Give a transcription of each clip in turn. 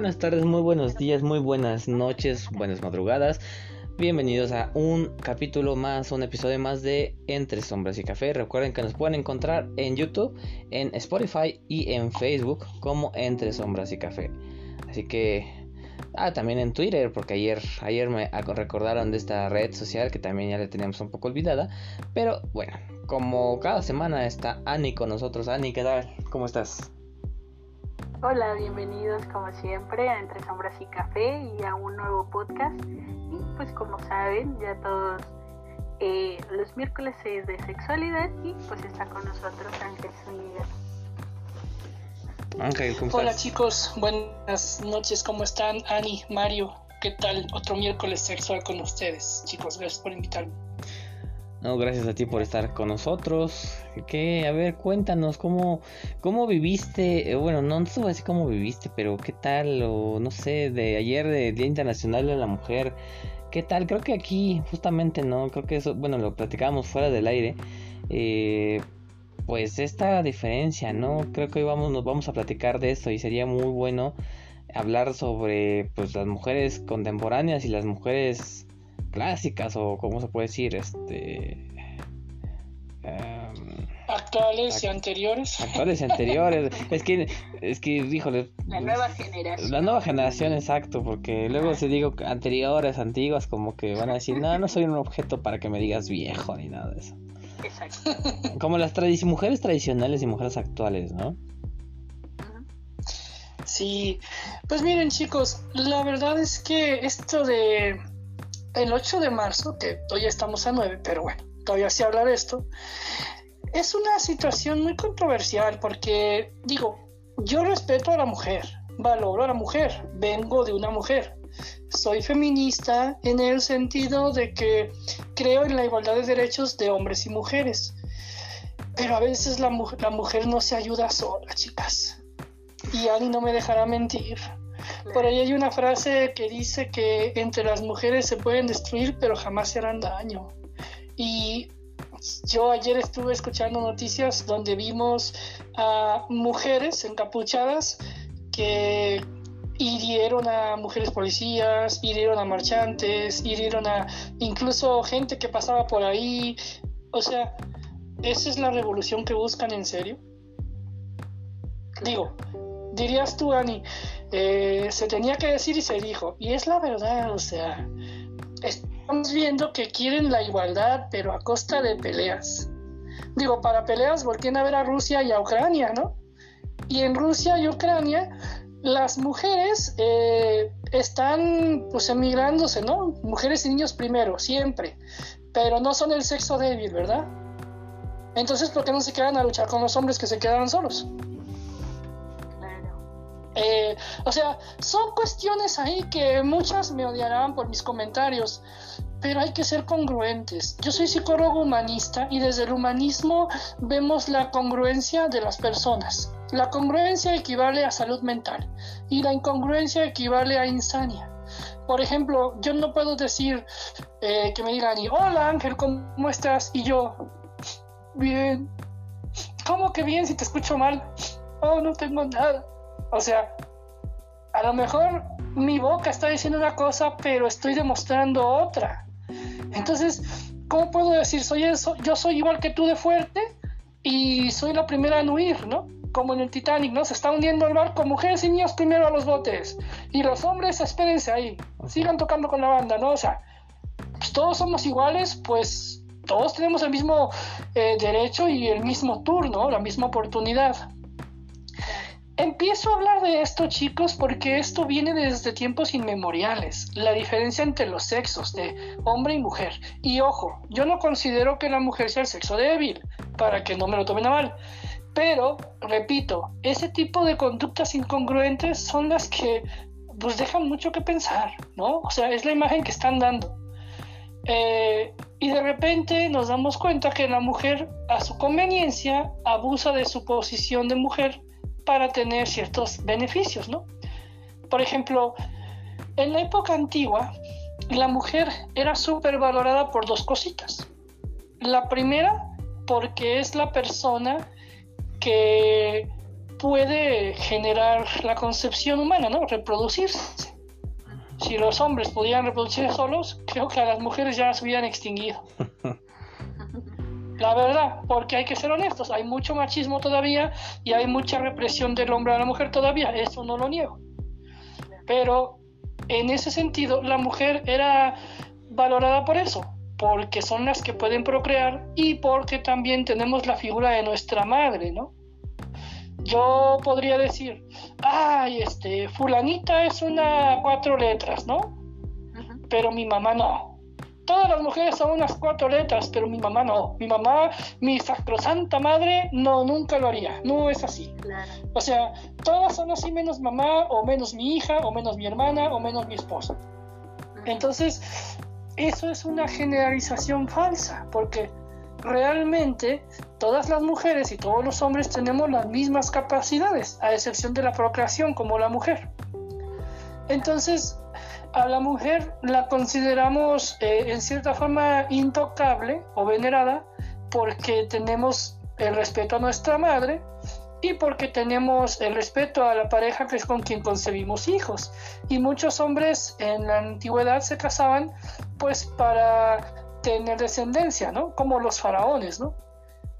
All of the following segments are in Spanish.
buenas tardes, muy buenos días, muy buenas noches, buenas madrugadas. Bienvenidos a un capítulo más, un episodio más de Entre Sombras y Café. Recuerden que nos pueden encontrar en YouTube, en Spotify y en Facebook como Entre Sombras y Café. Así que Ah, también en Twitter, porque ayer, ayer me recordaron de esta red social que también ya la teníamos un poco olvidada. Pero bueno, como cada semana está Ani con nosotros. Ani, ¿qué tal? ¿Cómo estás? Hola, bienvenidos como siempre a Entre Sombras y Café y a un nuevo podcast. Y pues como saben, ya todos eh, los miércoles es de sexualidad y pues está con nosotros Ángel Zúñiga. Ángel, ¿cómo Hola chicos, buenas noches, ¿cómo están? Ani, Mario, ¿qué tal? Otro miércoles sexual con ustedes. Chicos, gracias por invitarme. No, gracias a ti por estar con nosotros. Que, a ver, cuéntanos cómo, cómo viviste, eh, bueno, no, no decir cómo viviste, pero qué tal, o no sé, de ayer, de Día Internacional de la Mujer, qué tal, creo que aquí, justamente, no, creo que eso, bueno, lo platicábamos fuera del aire, eh, pues esta diferencia, ¿no? Creo que hoy vamos, nos vamos a platicar de esto y sería muy bueno hablar sobre pues las mujeres contemporáneas y las mujeres clásicas o cómo se puede decir, este em, actuales y anteriores. Actuales y anteriores. es que, es que, híjole. La nueva generación. La nueva generación, exacto, porque luego si digo anteriores, antiguas, como que van a decir, no, no soy un objeto para que me digas viejo ni nada de eso. Exacto. Como las mujeres tradicionales y mujeres actuales, ¿no? Sí, pues miren chicos, la verdad es que esto de el 8 de marzo, que hoy estamos a 9, pero bueno, todavía se habla de esto, es una situación muy controversial porque digo, yo respeto a la mujer, valoro a la mujer, vengo de una mujer, soy feminista en el sentido de que creo en la igualdad de derechos de hombres y mujeres. Pero a veces la, la mujer no se ayuda sola, chicas. Y Ani no me dejará mentir. Por ahí hay una frase que dice que entre las mujeres se pueden destruir, pero jamás se harán daño. Y yo ayer estuve escuchando noticias donde vimos a mujeres encapuchadas que hirieron a mujeres policías, hirieron a marchantes, hirieron a incluso gente que pasaba por ahí. O sea, ¿esa es la revolución que buscan en serio? Digo, dirías tú, Ani, eh, se tenía que decir y se dijo. Y es la verdad, o sea, estamos viendo que quieren la igualdad, pero a costa de peleas. Digo, para peleas volteen a ver a Rusia y a Ucrania, ¿no? Y en Rusia y Ucrania las mujeres eh, están pues emigrándose, ¿no? Mujeres y niños primero, siempre, pero no son el sexo débil, ¿verdad? Entonces, ¿por qué no se quedan a luchar con los hombres que se quedaron solos? Eh, o sea, son cuestiones ahí que muchas me odiarán por mis comentarios, pero hay que ser congruentes. Yo soy psicólogo humanista y desde el humanismo vemos la congruencia de las personas. La congruencia equivale a salud mental y la incongruencia equivale a insania. Por ejemplo, yo no puedo decir eh, que me digan, hola Ángel, ¿cómo estás? Y yo, bien. ¿Cómo que bien si te escucho mal? Oh, no tengo nada. O sea, a lo mejor mi boca está diciendo una cosa, pero estoy demostrando otra. Entonces, ¿cómo puedo decir soy eso? Yo soy igual que tú de fuerte y soy la primera en huir, ¿no? Como en el Titanic, ¿no? Se está hundiendo el barco, mujeres y niños primero a los botes. Y los hombres, espérense ahí, sigan tocando con la banda, ¿no? O sea, pues todos somos iguales, pues todos tenemos el mismo eh, derecho y el mismo turno, la misma oportunidad. Empiezo a hablar de esto, chicos, porque esto viene desde tiempos inmemoriales, la diferencia entre los sexos de hombre y mujer. Y ojo, yo no considero que la mujer sea el sexo débil, para que no me lo tomen a mal. Pero, repito, ese tipo de conductas incongruentes son las que pues dejan mucho que pensar, ¿no? O sea, es la imagen que están dando. Eh, y de repente nos damos cuenta que la mujer, a su conveniencia, abusa de su posición de mujer para tener ciertos beneficios, ¿no? Por ejemplo, en la época antigua, la mujer era súper valorada por dos cositas. La primera, porque es la persona que puede generar la concepción humana, ¿no? Reproducirse. Si los hombres pudieran reproducirse solos, creo que a las mujeres ya se hubieran extinguido. La verdad, porque hay que ser honestos, hay mucho machismo todavía y hay mucha represión del hombre a la mujer todavía, eso no lo niego. Pero en ese sentido, la mujer era valorada por eso, porque son las que pueden procrear y porque también tenemos la figura de nuestra madre, ¿no? Yo podría decir, ay, este, fulanita es una cuatro letras, ¿no? Pero mi mamá no todas las mujeres son unas cuatro letras, pero mi mamá no. Mi mamá, mi sacrosanta madre, no, nunca lo haría. No es así. O sea, todas son así menos mamá, o menos mi hija, o menos mi hermana, o menos mi esposa. Entonces, eso es una generalización falsa, porque realmente todas las mujeres y todos los hombres tenemos las mismas capacidades, a excepción de la procreación como la mujer. Entonces, a la mujer la consideramos eh, en cierta forma intocable o venerada porque tenemos el respeto a nuestra madre y porque tenemos el respeto a la pareja que es con quien concebimos hijos. Y muchos hombres en la antigüedad se casaban pues para tener descendencia, ¿no? Como los faraones, ¿no?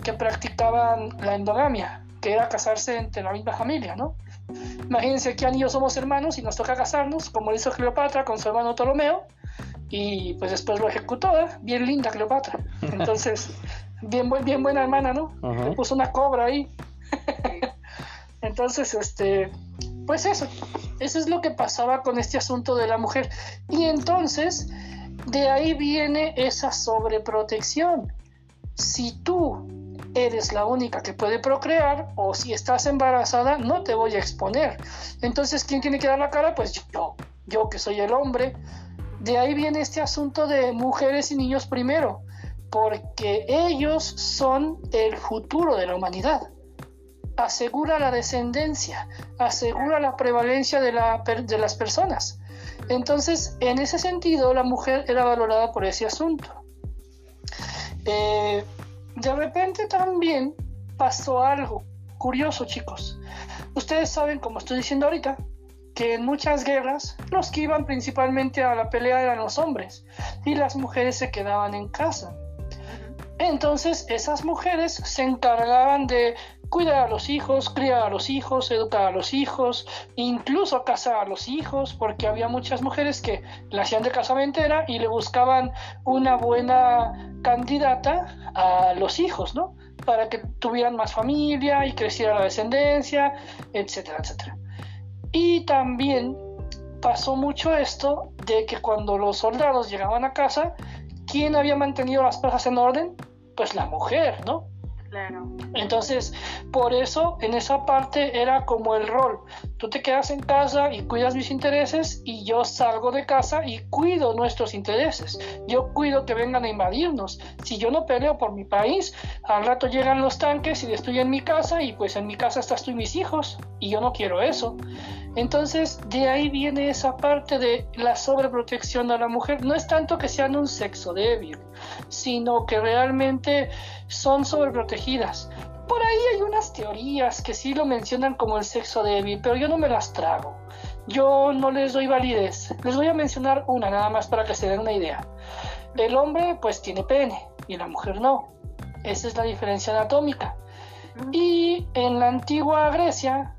Que practicaban la endogamia, que era casarse entre la misma familia, ¿no? Imagínense que Annie y yo somos hermanos y nos toca casarnos, como hizo Cleopatra con su hermano Ptolomeo, y pues después lo ejecutó, ¿eh? bien linda Cleopatra. Entonces, bien, bien buena hermana, ¿no? Le puso una cobra ahí. Entonces, este, pues eso, eso es lo que pasaba con este asunto de la mujer. Y entonces, de ahí viene esa sobreprotección. Si tú eres la única que puede procrear o si estás embarazada no te voy a exponer. Entonces, ¿quién tiene que dar la cara? Pues yo, yo que soy el hombre. De ahí viene este asunto de mujeres y niños primero, porque ellos son el futuro de la humanidad. Asegura la descendencia, asegura la prevalencia de, la, de las personas. Entonces, en ese sentido, la mujer era valorada por ese asunto. Eh, de repente también pasó algo curioso, chicos. Ustedes saben, como estoy diciendo ahorita, que en muchas guerras los que iban principalmente a la pelea eran los hombres y las mujeres se quedaban en casa. Entonces esas mujeres se encargaban de cuidar a los hijos, criar a los hijos, educar a los hijos, incluso casar a los hijos, porque había muchas mujeres que la hacían de casamentera y le buscaban una buena candidata a los hijos, ¿no? Para que tuvieran más familia y creciera la descendencia, etcétera, etcétera. Y también pasó mucho esto de que cuando los soldados llegaban a casa, ¿quién había mantenido las cosas en orden? Pues la mujer, ¿no? Entonces, por eso en esa parte era como el rol. Tú te quedas en casa y cuidas mis intereses y yo salgo de casa y cuido nuestros intereses. Yo cuido que vengan a invadirnos. Si yo no peleo por mi país, al rato llegan los tanques y destruyen mi casa y pues en mi casa estás tú y mis hijos. Y yo no quiero eso. Entonces, de ahí viene esa parte de la sobreprotección a la mujer. No es tanto que sean un sexo débil, sino que realmente son sobreprotegidas. Por ahí hay unas teorías que sí lo mencionan como el sexo débil, pero yo no me las trago. Yo no les doy validez. Les voy a mencionar una nada más para que se den una idea. El hombre pues tiene pene y la mujer no. Esa es la diferencia anatómica. Y en la antigua Grecia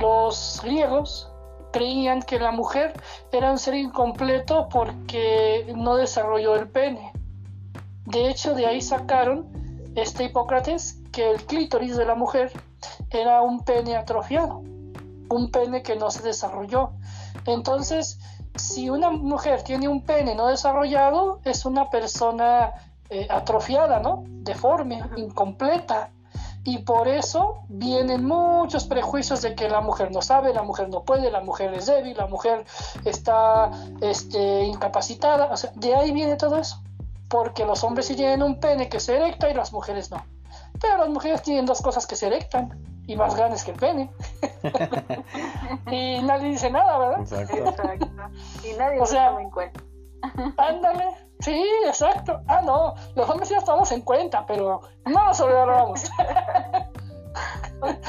los griegos creían que la mujer era un ser incompleto porque no desarrolló el pene. De hecho, de ahí sacaron este Hipócrates que el clítoris de la mujer era un pene atrofiado, un pene que no se desarrolló. Entonces, si una mujer tiene un pene no desarrollado, es una persona eh, atrofiada, ¿no? Deforme, incompleta y por eso vienen muchos prejuicios de que la mujer no sabe, la mujer no puede, la mujer es débil, la mujer está este, incapacitada. O sea, de ahí viene todo eso. Porque los hombres sí tienen un pene que se erecta y las mujeres no. Pero las mujeres tienen dos cosas que se erectan y más grandes que el pene. y nadie dice nada, ¿verdad? Exacto. Y nadie o sea, en cuenta. ándale. Sí, exacto. Ah, no, los hombres ya estamos en cuenta, pero no nos sobrevaloramos. ok,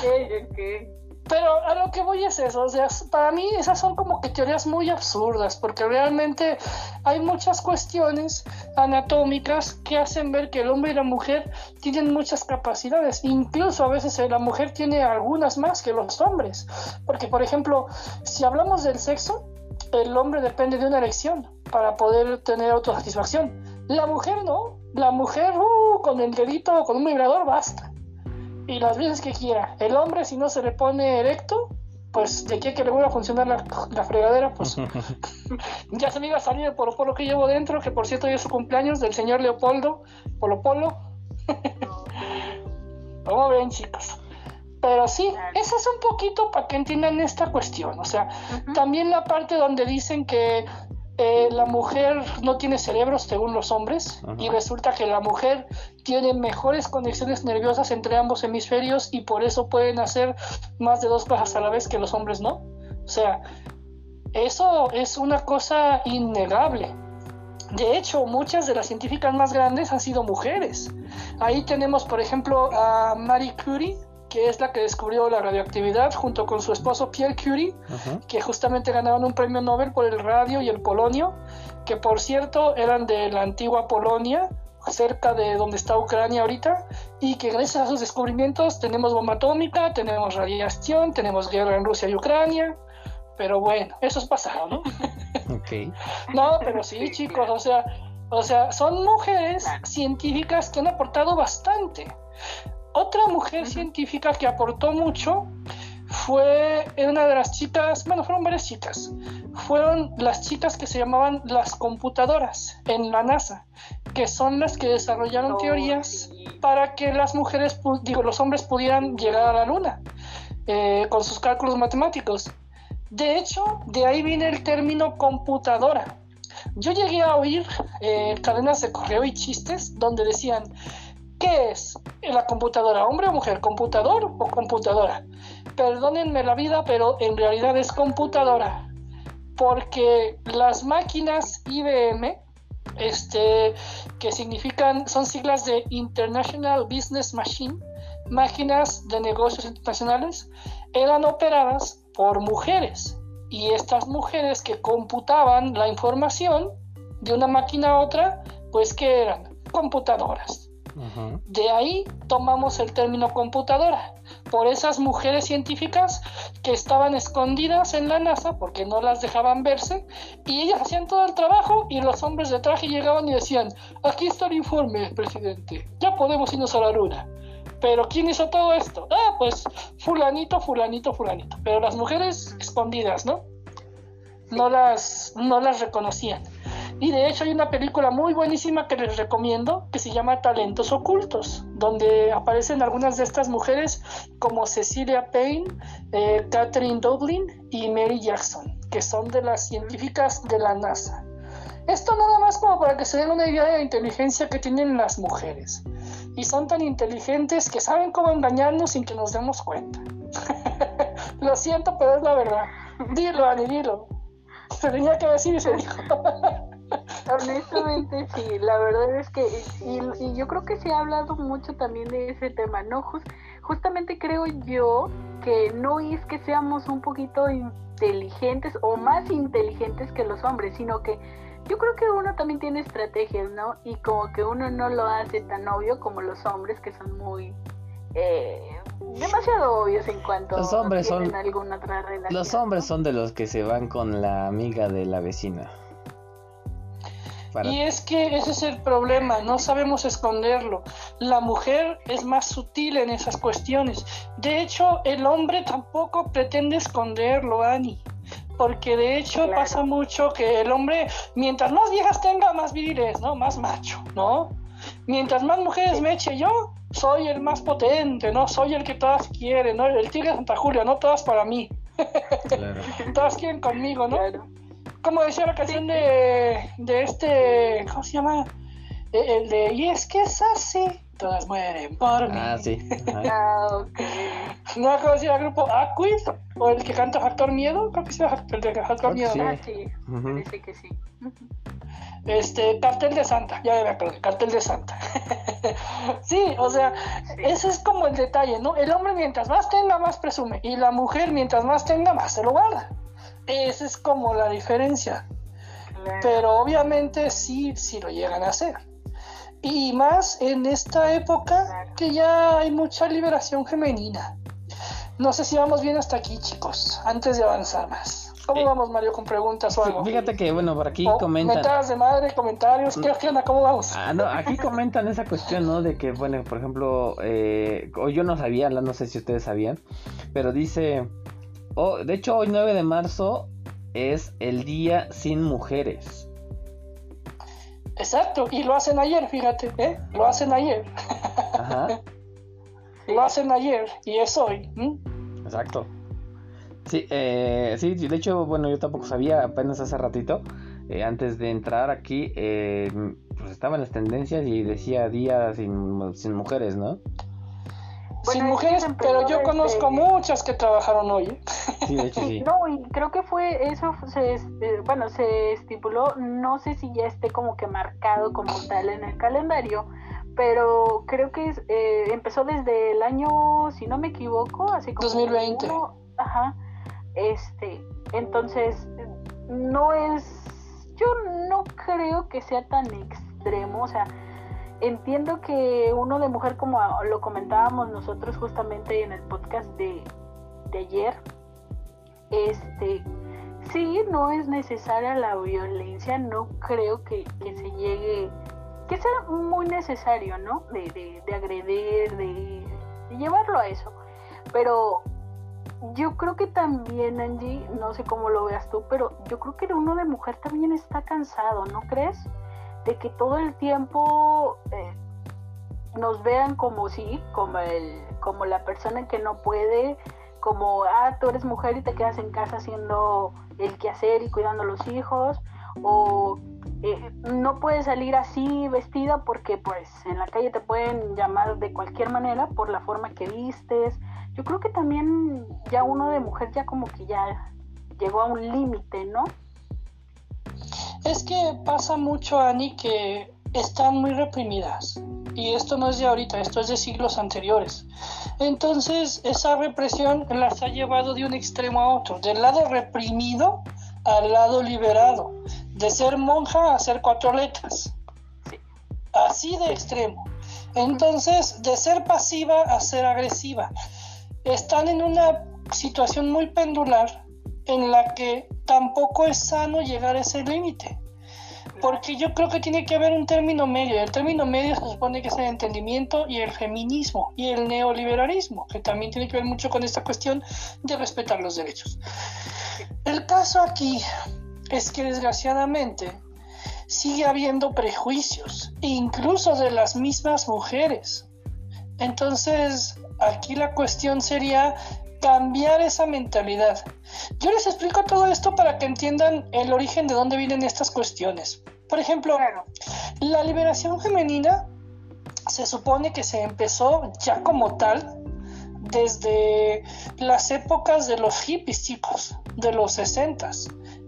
ok. Pero a lo que voy es eso, o sea, para mí esas son como que teorías muy absurdas, porque realmente hay muchas cuestiones anatómicas que hacen ver que el hombre y la mujer tienen muchas capacidades, incluso a veces eh, la mujer tiene algunas más que los hombres, porque por ejemplo, si hablamos del sexo, el hombre depende de una erección para poder tener autosatisfacción, la mujer no, la mujer uh, con el dedito, con un vibrador basta y las veces que quiera. El hombre, si no se le pone erecto, pues de aquí a que le vuelva a funcionar la, fregadera, pues ya se me iba a salir el Polo Polo que llevo dentro, que por cierto es su cumpleaños del señor Leopoldo Polo Polo. Como ven, chicos? Pero sí, eso es un poquito para que entiendan esta cuestión. O sea, también la parte donde dicen que eh, la mujer no tiene cerebros según los hombres y resulta que la mujer tiene mejores conexiones nerviosas entre ambos hemisferios y por eso pueden hacer más de dos cosas a la vez que los hombres no. O sea, eso es una cosa innegable. De hecho, muchas de las científicas más grandes han sido mujeres. Ahí tenemos, por ejemplo, a Marie Curie, que es la que descubrió la radioactividad junto con su esposo Pierre Curie, que justamente ganaron un premio Nobel por el radio y el polonio, que por cierto eran de la antigua Polonia, cerca de donde está Ucrania ahorita, y que gracias a sus descubrimientos tenemos bomba atómica, tenemos radiación, tenemos guerra en Rusia y Ucrania, pero bueno, eso es pasado, ¿no? Ok. no, pero sí, chicos, o sea, o sea, son mujeres científicas que han aportado bastante. Otra mujer científica que aportó mucho fue una de las chicas, bueno, fueron varias chicas, fueron las chicas que se llamaban las computadoras en la NASA, que son las que desarrollaron oh, teorías para que las mujeres, digo, los hombres pudieran llegar a la luna eh, con sus cálculos matemáticos. De hecho, de ahí viene el término computadora. Yo llegué a oír eh, cadenas de correo y chistes donde decían, ¿Qué es la computadora? ¿Hombre o mujer? ¿Computador o computadora? Perdónenme la vida, pero en realidad es computadora. Porque las máquinas IBM, este, que significan, son siglas de International Business Machine, máquinas de negocios internacionales, eran operadas por mujeres. Y estas mujeres que computaban la información de una máquina a otra, pues que eran computadoras. De ahí tomamos el término computadora, por esas mujeres científicas que estaban escondidas en la NASA porque no las dejaban verse y ellas hacían todo el trabajo y los hombres de traje llegaban y decían, aquí está el informe, presidente, ya podemos irnos a la luna. Pero ¿quién hizo todo esto? Ah, pues fulanito, fulanito, fulanito. Pero las mujeres escondidas, ¿no? No las, no las reconocían. Y de hecho hay una película muy buenísima que les recomiendo que se llama Talentos Ocultos, donde aparecen algunas de estas mujeres como Cecilia Payne, eh, Catherine Dublin y Mary Jackson, que son de las científicas de la NASA. Esto nada más como para que se den una idea de la inteligencia que tienen las mujeres. Y son tan inteligentes que saben cómo engañarnos sin que nos demos cuenta. Lo siento, pero es la verdad. Dilo, Ani, dilo. Se tenía que decir y se dijo. Honestamente sí, la verdad es que, y, yo creo que se ha hablado mucho también de ese tema, ¿no? justamente creo yo que no es que seamos un poquito inteligentes o más inteligentes que los hombres, sino que yo creo que uno también tiene estrategias, ¿no? Y como que uno no lo hace tan obvio como los hombres que son muy... Eh, demasiado obvios en cuanto los hombres tienen son alguna otra relación. Los hombres son de los que se van con la amiga de la vecina. Y es que ese es el problema, no sabemos esconderlo. La mujer es más sutil en esas cuestiones. De hecho, el hombre tampoco pretende esconderlo, Ani. Porque de hecho pasa mucho que el hombre, mientras más viejas tenga, más viril es, ¿no? Más macho, ¿no? Mientras más mujeres me eche yo, soy el más potente, ¿no? Soy el que todas quieren, ¿no? El tigre de Santa Julia, no todas para mí. todas quieren conmigo, ¿no? Como decía la canción de, de este, ¿cómo se llama? El de, y es que es así, todas mueren por mí. Ah, sí. Ah. No acuerdo si era el grupo Aquid o el que canta Factor Miedo, creo que sí el de Factor Miedo. sí. Ah, sí, parece que sí. Este, Cartel de Santa, ya me acordé, Cartel de Santa. sí, o sea, Sí. ese es como el detalle, ¿no? El hombre mientras más tenga, más presume, y la mujer mientras más tenga, más se lo guarda. Esa es como la diferencia. Claro. pero obviamente sí, sí lo llegan a hacer. Y más en esta época Claro. que ya hay mucha liberación femenina. No sé si vamos bien hasta aquí, chicos, antes de avanzar más. ¿Cómo Eh, vamos, Mario, con preguntas o algo? Fíjate que, bueno, por aquí O comentan. mentadas de madre, comentarios, ¿qué, qué onda? ¿Cómo vamos? Ah, no, aquí comentan esa cuestión, ¿no? De que, bueno, por ejemplo, eh, o yo no sabía, no sé si ustedes sabían, pero dice, oh, de hecho hoy 9 de marzo es el día sin mujeres. Exacto, y lo hacen ayer, fíjate, ¿eh? Lo hacen ayer, Ajá, lo hacen ayer y es hoy. exacto. Sí, eh, sí, de hecho, bueno, yo tampoco sabía, apenas hace ratito, eh, antes de entrar aquí, eh, pues estaban las tendencias y decía día sin, sin mujeres, ¿no? Sin mujeres, pero yo desde- conozco muchas que trabajaron hoy. ¿eh? Sí, de hecho sí. No, y creo que fue eso, se, este, bueno, se estipuló, no sé si ya esté como que marcado como tal en el calendario, pero creo que es, eh, empezó desde el año, si no me equivoco, así como 2020. uno- ajá, este, entonces no es, yo no creo que sea tan extremo, o sea, entiendo que uno de mujer, como lo comentábamos nosotros justamente en el podcast de, de ayer, este, sí, no es necesaria la violencia, no creo que, que se llegue, que sea muy necesario, ¿no? De, de, de agredir, de, de llevarlo a eso. Pero yo creo que también, Angie, no sé cómo lo veas tú, pero yo creo que uno de mujer también está cansado, ¿no crees? De que todo el tiempo eh, nos vean como sí, como el, como la persona que no puede, como ah, tú eres mujer y te quedas en casa haciendo el quehacer y cuidando a los hijos, o eh, no puedes salir así vestida porque pues en la calle te pueden llamar de cualquier manera por la forma que vistes. Yo creo que también ya uno de mujer ya como que ya llegó a un límite, ¿no? Es que pasa mucho, Ani, que están muy reprimidas. Y esto no es de ahorita, esto es de siglos anteriores. Entonces, esa represión las ha llevado de un extremo a otro, del lado reprimido al lado liberado, de ser monja a ser cuatro letras. Así de extremo. Entonces, de ser pasiva a ser agresiva. Están en una situación muy pendular en la que tampoco es sano llegar a ese límite. Porque yo creo que tiene que haber un término medio. El término medio se supone que es el entendimiento y el feminismo y el neoliberalismo, que también tiene que ver mucho con esta cuestión de respetar los derechos. El caso aquí es que desgraciadamente sigue habiendo prejuicios, incluso de las mismas mujeres. Entonces, aquí la cuestión sería cambiar esa mentalidad. Yo les explico todo esto para que entiendan el origen de dónde vienen estas cuestiones. Por ejemplo, la liberación femenina se supone que se empezó ya como tal desde las épocas de los hippies, chicos, de los 60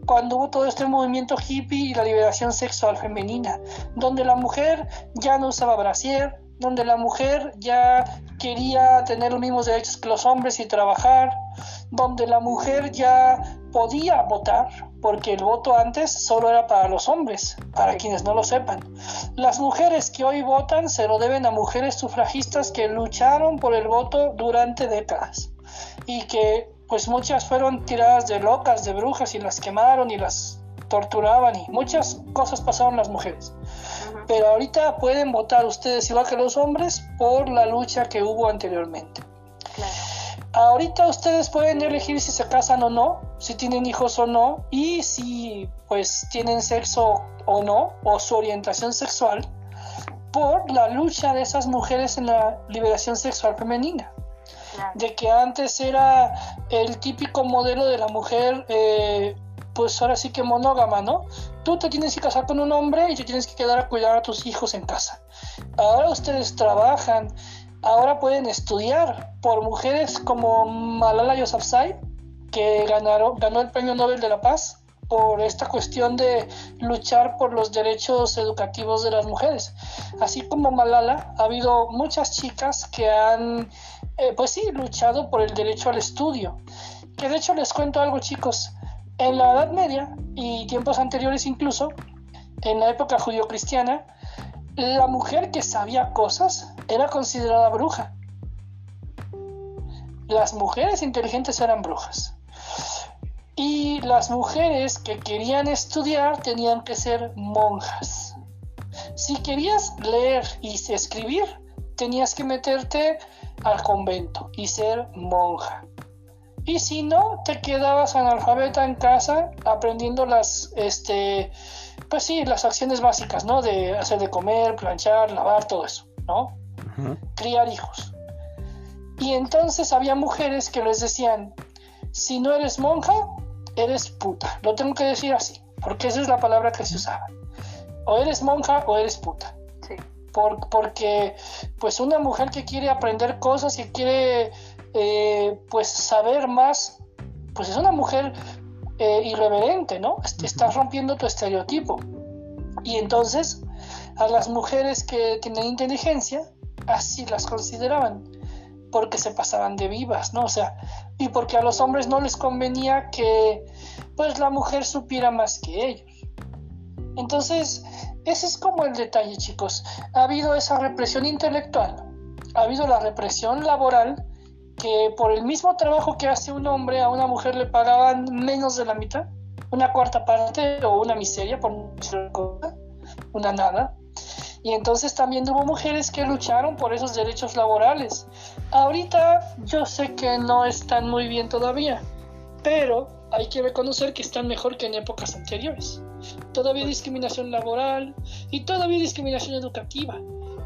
cuando hubo todo este movimiento hippie y la liberación sexual femenina, donde la mujer ya no usaba brasier, donde la mujer ya quería tener los mismos derechos que los hombres y trabajar, donde la mujer ya podía votar, porque el voto antes solo era para los hombres, para quienes no lo sepan. Las mujeres que hoy votan se lo deben a mujeres sufragistas que lucharon por el voto durante décadas y que pues muchas fueron tiradas de locas, de brujas y las quemaron y las torturaban y muchas cosas pasaron las mujeres. Pero ahorita pueden votar ustedes igual que los hombres por la lucha que hubo anteriormente. Claro. Ahorita ustedes pueden elegir si se casan o no, si tienen hijos o no, y si pues tienen sexo o no, o su orientación sexual, por la lucha de esas mujeres en la liberación sexual femenina. Claro. De que antes era el típico modelo de la mujer, eh, pues ahora sí que monógama, ¿no? Tú te tienes que casar con un hombre y te tienes que quedar a cuidar a tus hijos en casa. Ahora ustedes trabajan, ahora pueden estudiar por mujeres como Malala Yousafzai, que ganaron, ganó el Premio Nobel de la Paz por esta cuestión de luchar por los derechos educativos de las mujeres. Así como Malala, ha habido muchas chicas que han, eh, pues sí, luchado por el derecho al estudio. Que de hecho les cuento algo, chicos. En la Edad Media y tiempos anteriores incluso, en la época judío-cristiana, la mujer que sabía cosas era considerada bruja. Las mujeres inteligentes eran brujas. Y las mujeres que querían estudiar tenían que ser monjas. Si querías leer y escribir, tenías que meterte al convento y ser monja. Y si no, te quedabas analfabeta en casa aprendiendo las, este, pues sí, las acciones básicas, ¿no? De hacer de comer, planchar, lavar, todo eso, ¿no? Criar hijos. Y entonces había mujeres que les decían, si no eres monja, eres puta. Lo tengo que decir así, porque esa es la palabra que se usaba. O eres monja o eres puta. Sí. Por, porque, pues, una mujer que quiere aprender cosas y quiere, eh, pues, saber más, pues es una mujer eh, irreverente, ¿no? Estás rompiendo tu estereotipo. Y entonces, a las mujeres que tienen inteligencia, así las consideraban porque se pasaban de vivas, ¿no? O sea, y porque a los hombres no les convenía que pues la mujer supiera más que ellos. Entonces, ese es como el detalle, chicos. Ha habido esa represión intelectual, ha habido la represión laboral, que por el mismo trabajo que hace un hombre a una mujer le pagaban menos de la mitad, una cuarta parte o una miseria, por una nada. Y entonces también hubo mujeres que lucharon por esos derechos laborales. Ahorita yo sé que no están muy bien todavía, pero hay que reconocer que están mejor que en épocas anteriores. Todavía discriminación laboral y todavía discriminación educativa,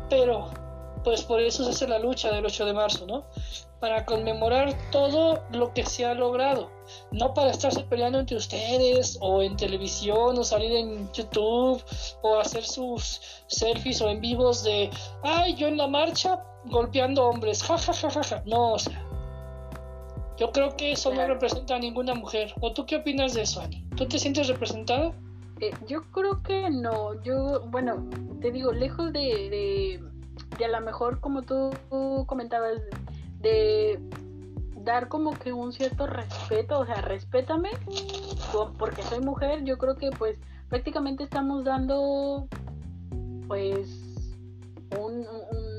pero pues por eso se hace la lucha del 8 de marzo, ¿no? Para conmemorar todo lo que se ha logrado, no para estarse peleando entre ustedes o en televisión o salir en YouTube o hacer sus selfies o en vivos de, ay, yo en la marcha golpeando hombres, ja, ja, ja, ja, ja. No, o sea, yo creo que eso no representa a ninguna mujer. ¿O tú qué opinas de eso, Ani? ¿Tú te sientes representada? Eh, yo creo que no. Yo, bueno, te digo, lejos de y a lo mejor como tú, comentabas de dar como que un cierto respeto, o sea, respétame porque soy mujer, yo creo que pues prácticamente estamos dando pues un,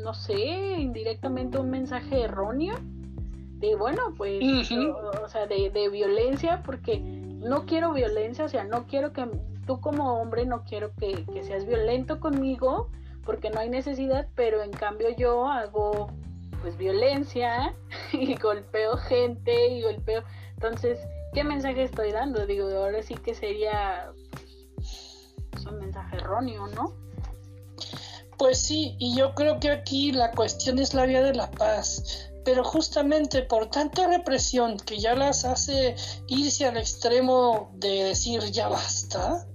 no sé, indirectamente un mensaje erróneo de bueno, pues o, sea, de, de violencia porque no quiero violencia, o sea, no quiero que tú como hombre no quiero que, que seas violento conmigo porque no hay necesidad, pero en cambio yo hago pues violencia y golpeo gente y golpeo. Entonces, ¿qué mensaje estoy dando? Digo, ahora sí que sería pues, un mensaje erróneo, ¿no? Pues sí, y yo creo que aquí la cuestión es la vía de la paz. Pero justamente por tanta represión que ya las hace irse al extremo de decir ya basta,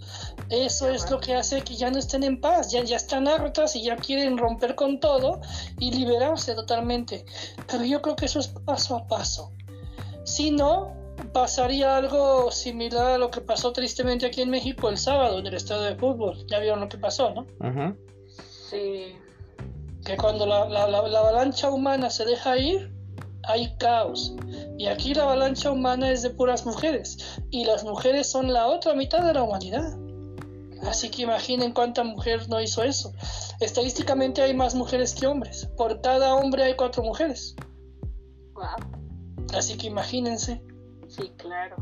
eso es lo que hace que ya no estén en paz, ya, ya están hartas y ya quieren romper con todo y liberarse totalmente. Pero yo creo que eso es paso a paso. Si no, pasaría algo similar a lo que pasó tristemente aquí en México el sábado en el estadio de fútbol. Ya vieron lo que pasó, ¿no? Sí. Que cuando la, la, la, la avalancha humana se deja ir, hay caos. Y aquí la avalancha humana es de puras mujeres. Y las mujeres son la otra mitad de la humanidad. Así que imaginen cuánta mujer no hizo eso. Estadísticamente hay más mujeres que hombres. Por cada hombre hay cuatro mujeres. Wow. Así que imagínense. Sí, claro.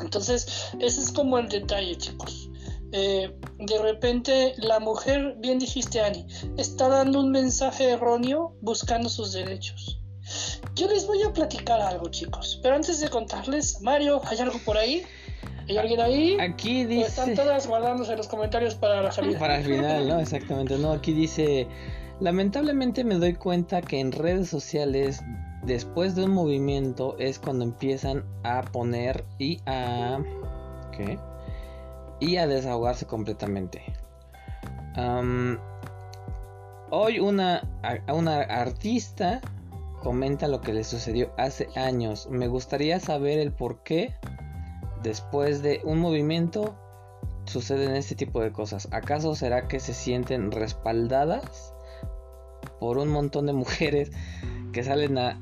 Entonces, ese es como el detalle, chicos. Eh, de repente, la mujer, bien dijiste, Ani, está dando un mensaje erróneo buscando sus derechos. Yo les voy a platicar algo, chicos. Pero antes de contarles, Mario, ¿hay algo por ahí? ¿Hay alguien ahí? Aquí dice. están todas guardándose los comentarios para la salida. Para el final, ¿no? Exactamente. No, aquí dice. Lamentablemente me doy cuenta que en redes sociales, después de un movimiento, es cuando empiezan a poner y a. ¿Qué? y a desahogarse completamente. hoy una, una artista comenta lo que le sucedió hace años. Me gustaría saber el por qué después de un movimiento suceden este tipo de cosas. ¿Acaso será que se sienten respaldadas por un montón de mujeres que salen a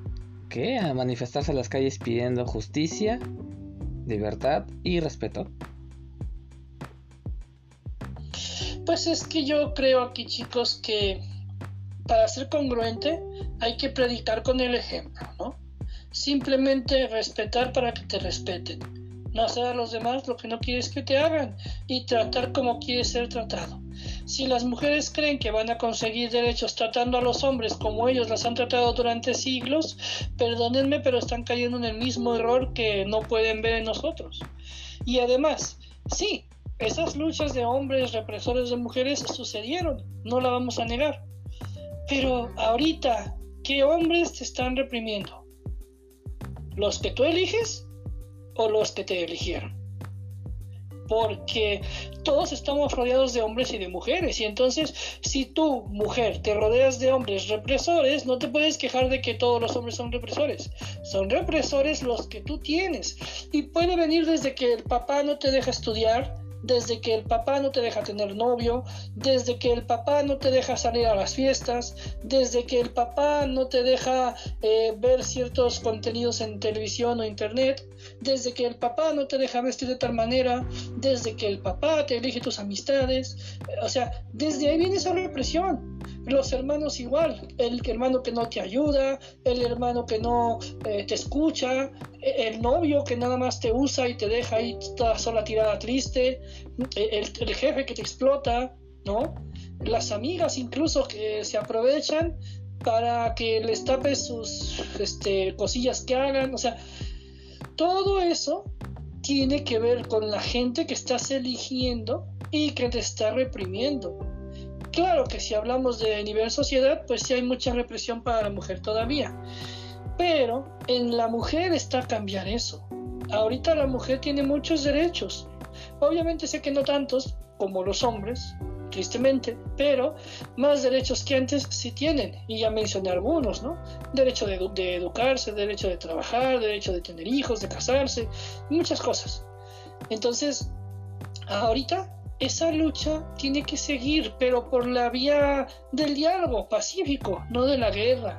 ¿qué? a manifestarse en las calles pidiendo justicia, libertad y respeto? Pues es que yo creo aquí, chicos, que para ser congruente hay que predicar con el ejemplo, ¿no? Simplemente respetar para que te respeten. No hacer a los demás lo que no quieres que te hagan y tratar como quieres ser tratado. Si las mujeres creen que van a conseguir derechos tratando a los hombres como ellos las han tratado durante siglos, perdónenme, pero están cayendo en el mismo error que no pueden ver en nosotros. Y además, sí, esas luchas de hombres represores de mujeres sucedieron, no la vamos a negar. Pero ahorita, ¿qué hombres te están reprimiendo? ¿Los que tú eliges o los que te eligieron? Porque todos estamos rodeados de hombres y de mujeres. Y entonces, si tú, mujer, te rodeas de hombres represores, no te puedes quejar de que todos los hombres son represores. Son represores los que tú tienes. Y puede venir desde que el papá no te deja estudiar, desde que el papá no te deja tener novio, desde que el papá no te deja salir a las fiestas, desde que el papá no te deja eh, ver ciertos contenidos en televisión o internet, desde que el papá no te deja vestir de tal manera, desde que el papá te elige tus amistades, o sea, desde ahí viene esa represión. Los hermanos igual, el hermano que no te ayuda, el hermano que no eh, te escucha, e, el novio que nada más te usa y te deja ahí toda sola tirada triste, e, el, jefe que te explota, ¿no? Las amigas incluso que se aprovechan para que les tapes sus este, cosillas que hagan, o sea, todo eso tiene que ver con la gente que estás eligiendo y que te está reprimiendo. Claro que si hablamos de nivel sociedad, pues sí hay mucha represión para la mujer todavía. Pero en la mujer está cambiar eso. Ahorita la mujer tiene muchos derechos. Obviamente sé que no tantos como los hombres, tristemente, pero más derechos que antes sí tienen. Y ya mencioné algunos, ¿no? Derecho de, educarse, derecho de trabajar, derecho de tener hijos, de casarse, muchas cosas. Entonces, ahorita esa lucha tiene que seguir, pero por la vía del diálogo pacífico, no de la guerra.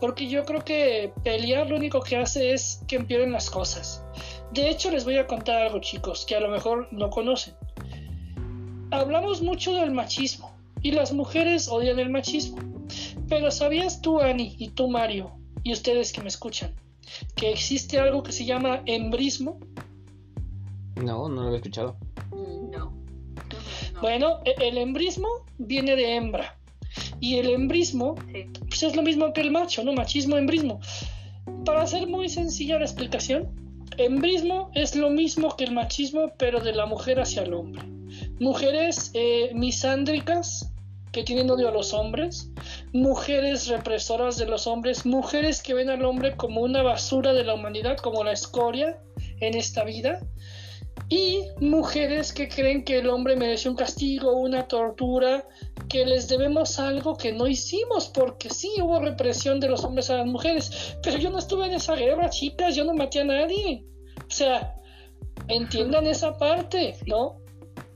Porque yo creo que pelear lo único que hace es que empeoren las cosas. De hecho, les voy a contar algo, chicos, que a lo mejor no conocen. Hablamos mucho del machismo y las mujeres odian el machismo. Pero ¿sabías tú, Ani, y tú, Mario, y ustedes que me escuchan, que existe algo que se llama embrismo? No, no lo había escuchado. Bueno, e, el embrismo viene de hembra. Y el embrismo pues es lo mismo que el macho, ¿no? Machismo, embrismo. Para hacer muy sencilla la explicación, embrismo es lo mismo que el machismo, pero de la mujer hacia el hombre. Mujeres eh, misándricas que tienen odio a los hombres, mujeres represoras de los hombres, mujeres que ven al hombre como una basura de la humanidad, como la escoria en esta vida, y mujeres que creen que el hombre merece un castigo, una tortura, que les debemos algo que no hicimos, porque sí hubo represión de los hombres a las mujeres, pero yo no estuve en esa guerra, chicas, yo no maté a nadie. O sea, entiendan esa parte, ¿no?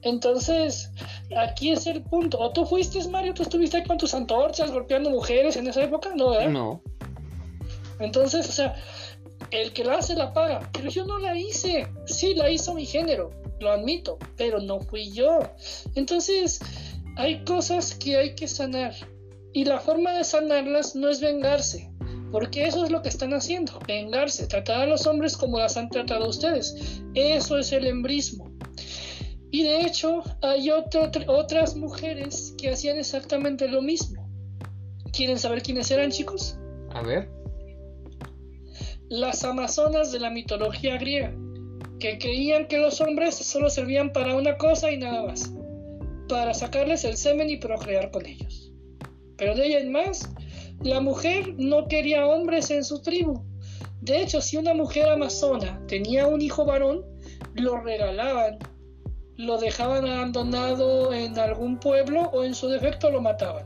Entonces, aquí es el punto. ¿O tú fuiste, Mario? ¿Tú estuviste ahí con tus antorchas golpeando mujeres en esa época? No, ¿verdad? No. Entonces, o sea, el que la hace la paga, pero yo no la hice. Sí, la hizo mi género, lo admito, pero no fui yo. Entonces, hay cosas que hay que sanar. Y la forma de sanarlas no es vengarse, porque eso es lo que están haciendo, vengarse, tratar a los hombres como las han tratado ustedes. Eso es el embrismo. Y de hecho, hay otras mujeres que hacían exactamente lo mismo. ¿Quieren saber quiénes eran, chicos? A ver las amazonas de la mitología griega, que creían que los hombres solo servían para una cosa y nada más, para sacarles el semen y procrear con ellos. Pero de ella en más, la mujer no quería hombres en su tribu. De hecho, si una mujer amazona tenía un hijo varón, lo regalaban lo dejaban abandonado en algún pueblo o en su defecto lo mataban.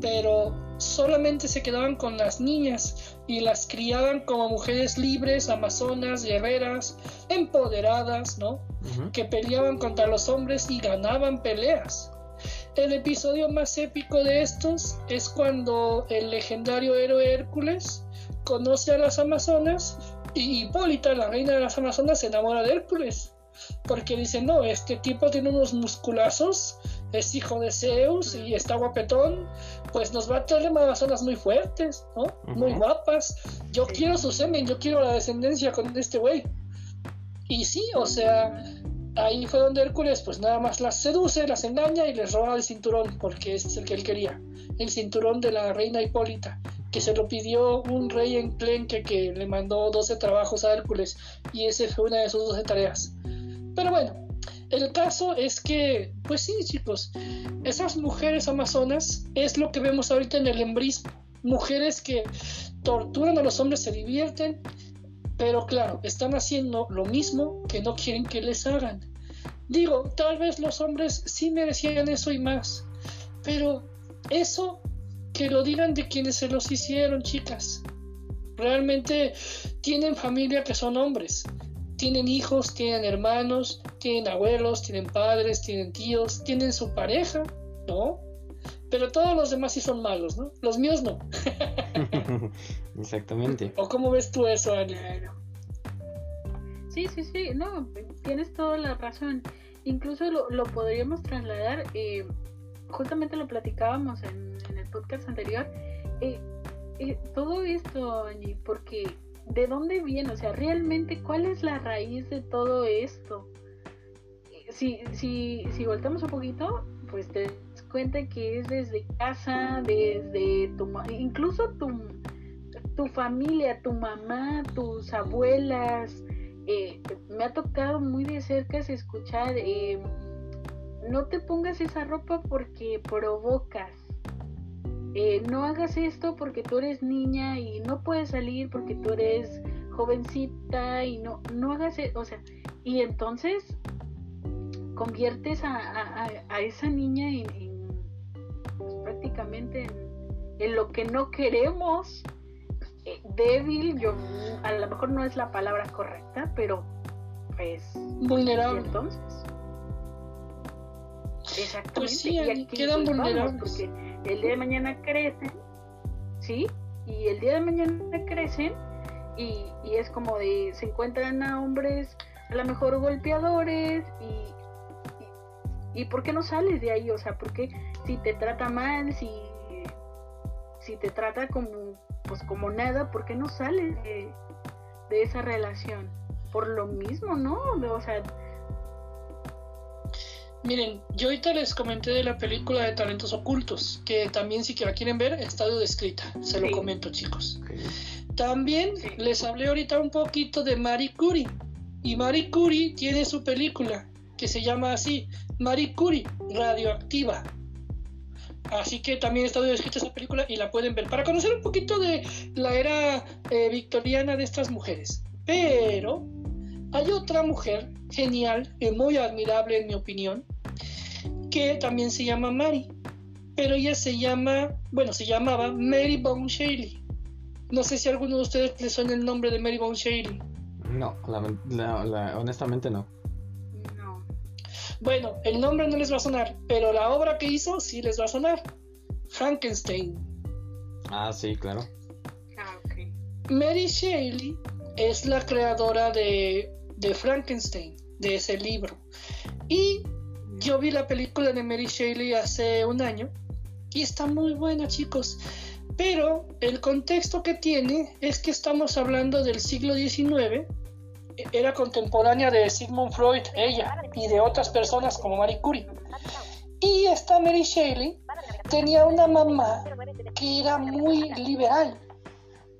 Pero solamente se quedaban con las niñas y las criaban como mujeres libres, amazonas, guerreras, empoderadas, ¿no? Que peleaban contra los hombres y ganaban peleas. El episodio más épico de estos es cuando el legendario héroe Hércules conoce a las Amazonas y Hipólita, la reina de las Amazonas, se enamora de Hércules. Porque dice, no, este tipo tiene unos musculazos, es hijo de Zeus y está guapetón, pues nos va a traer Amazonas muy fuertes, ¿no? Muy guapas. Yo quiero su semen, yo quiero la descendencia con este güey. Y sí, o sea, ahí fue donde Hércules pues nada más las seduce, las engaña y les roba el cinturón, porque es el que él quería, el cinturón de la reina Hipólita, que se lo pidió un rey en Clenque que le mandó 12 trabajos a Hércules y esa fue una de sus 12 tareas. Pero bueno, el caso es que, pues sí chicos, esas mujeres amazonas es lo que vemos ahorita en el embrismo, mujeres que torturan a los hombres, se divierten pero claro, están haciendo lo mismo que no quieren que les hagan. Digo, tal vez los hombres sí merecían eso y más. Pero eso que lo digan de quienes se los hicieron, chicas. Realmente tienen familia que son hombres. Tienen hijos, tienen hermanos, tienen abuelos, tienen padres, tienen tíos, tienen su pareja, ¿no? Pero todos los demás sí son malos, ¿no? Los míos no. Exactamente. ¿O cómo ves tú eso, Ani? Sí, sí, sí, no, tienes toda la razón. Incluso lo, lo podríamos trasladar, eh, justamente lo platicábamos en, el podcast anterior, eh, eh, todo esto, Angie, porque ¿de dónde viene? O sea, realmente, ¿cuál es la raíz de todo esto? Si, si, si voltamos un poquito, pues te das cuenta que es desde casa, desde tu, incluso tu, tu familia, tu mamá, tus abuelas, eh, me ha tocado muy de cerca escuchar, eh, no te pongas esa ropa porque provocas. Eh, no hagas esto porque tú eres niña y no puedes salir porque tú eres jovencita y no, no hagas eso. O sea, y entonces conviertes a, esa niña en, pues, prácticamente en, lo que no queremos débil, yo a lo mejor no es la palabra correcta, pero pues vulnerable. Entonces, exactamente. Pues sí, y quedan vulnerables. Porque el día de mañana crecen, ¿sí? Y el día de mañana crecen y, y es como de se encuentran a hombres a lo mejor golpeadores y, y, y ¿por qué no sales de ahí? O sea, porque si te trata mal, si si te trata como pues como nada, ¿por qué no sales de, esa relación? Por lo mismo, ¿no? O sea... Miren, yo ahorita les comenté de la película de Talentos Ocultos, que también si que la quieren ver, está descrita, se lo comento chicos. También les hablé ahorita un poquito de Marie Curie, y Marie Curie tiene su película, que se llama así, Marie Curie, Radioactiva. Así que también está escrita esa película y la pueden ver para conocer un poquito de la era eh, victoriana de estas mujeres. Pero hay otra mujer genial y muy admirable en mi opinión, que también se llama Mary. Pero ella se llama, bueno, se llamaba Mary Bone Shelley. No sé si a alguno de ustedes le suena el nombre de Mary Bone Shelley. No, honestamente no. Bueno, el nombre no les va a sonar, pero la obra que hizo sí les va a sonar. Frankenstein. Ah, sí, claro. Ah, Mary Shelley es la creadora de, de Frankenstein, de ese libro. Y yo vi la película de Mary Shelley hace un año y está muy buena, chicos. Pero el contexto que tiene es que estamos hablando del siglo XIX era contemporánea de Sigmund Freud, ella, y de otras personas como Marie Curie. Y esta Mary Shelley tenía una mamá que era muy liberal,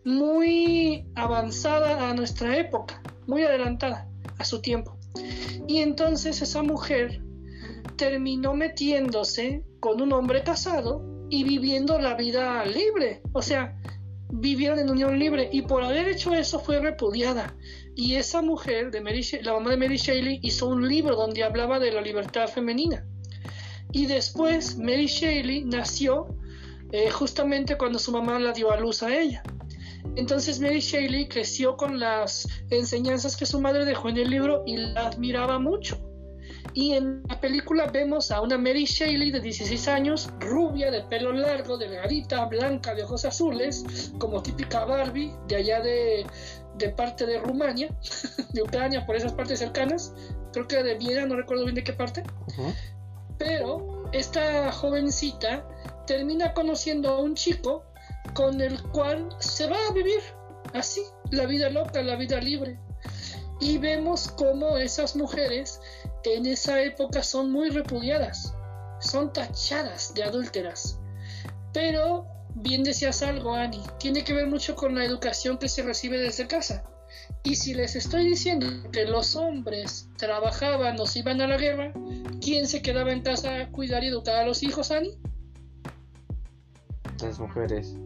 muy avanzada a nuestra época, muy adelantada a su tiempo. Y entonces esa mujer terminó metiéndose con un hombre casado y viviendo la vida libre. O sea, vivieran en unión libre y por haber hecho eso fue repudiada. Y esa mujer, de Mary, la mamá de Mary Shelley, hizo un libro donde hablaba de la libertad femenina. Y después Mary Shelley nació eh, justamente cuando su mamá la dio a luz a ella. Entonces Mary Shelley creció con las enseñanzas que su madre dejó en el libro y la admiraba mucho. Y en la película vemos a una Mary Shelley de 16 años, rubia, de pelo largo, delgadita, blanca, de ojos azules, como típica Barbie, de allá de, parte de Rumania, de Ucrania, por esas partes cercanas. Creo que de Viena, no recuerdo bien de qué parte. Pero esta jovencita termina conociendo a un chico con el cual se va a vivir así, la vida loca, la vida libre. Y vemos cómo esas mujeres en esa época son muy repudiadas, son tachadas de adúlteras. Pero, bien decías algo, Ani, tiene que ver mucho con la educación que se recibe desde casa. Y si les estoy diciendo que los hombres trabajaban o se iban a la guerra, ¿quién se quedaba en casa a cuidar y educar a los hijos, Ani? Las mujeres.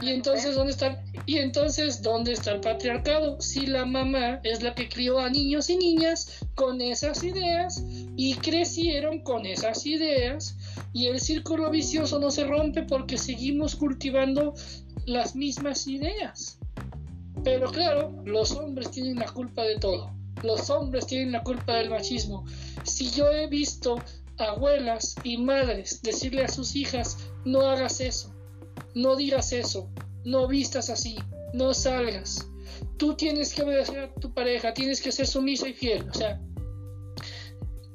Y entonces, ¿dónde está, y entonces, ¿dónde está el patriarcado? Si la mamá es la que crió a niños y niñas con esas ideas y crecieron con esas ideas y el círculo vicioso no se rompe porque seguimos cultivando las mismas ideas. Pero claro, los hombres tienen la culpa de todo. Los hombres tienen la culpa del machismo. Si yo he visto abuelas y madres decirle a sus hijas, no hagas eso, no digas eso, no vistas así, no salgas. Tú tienes que obedecer a tu pareja, tienes que ser sumisa y fiel. O sea,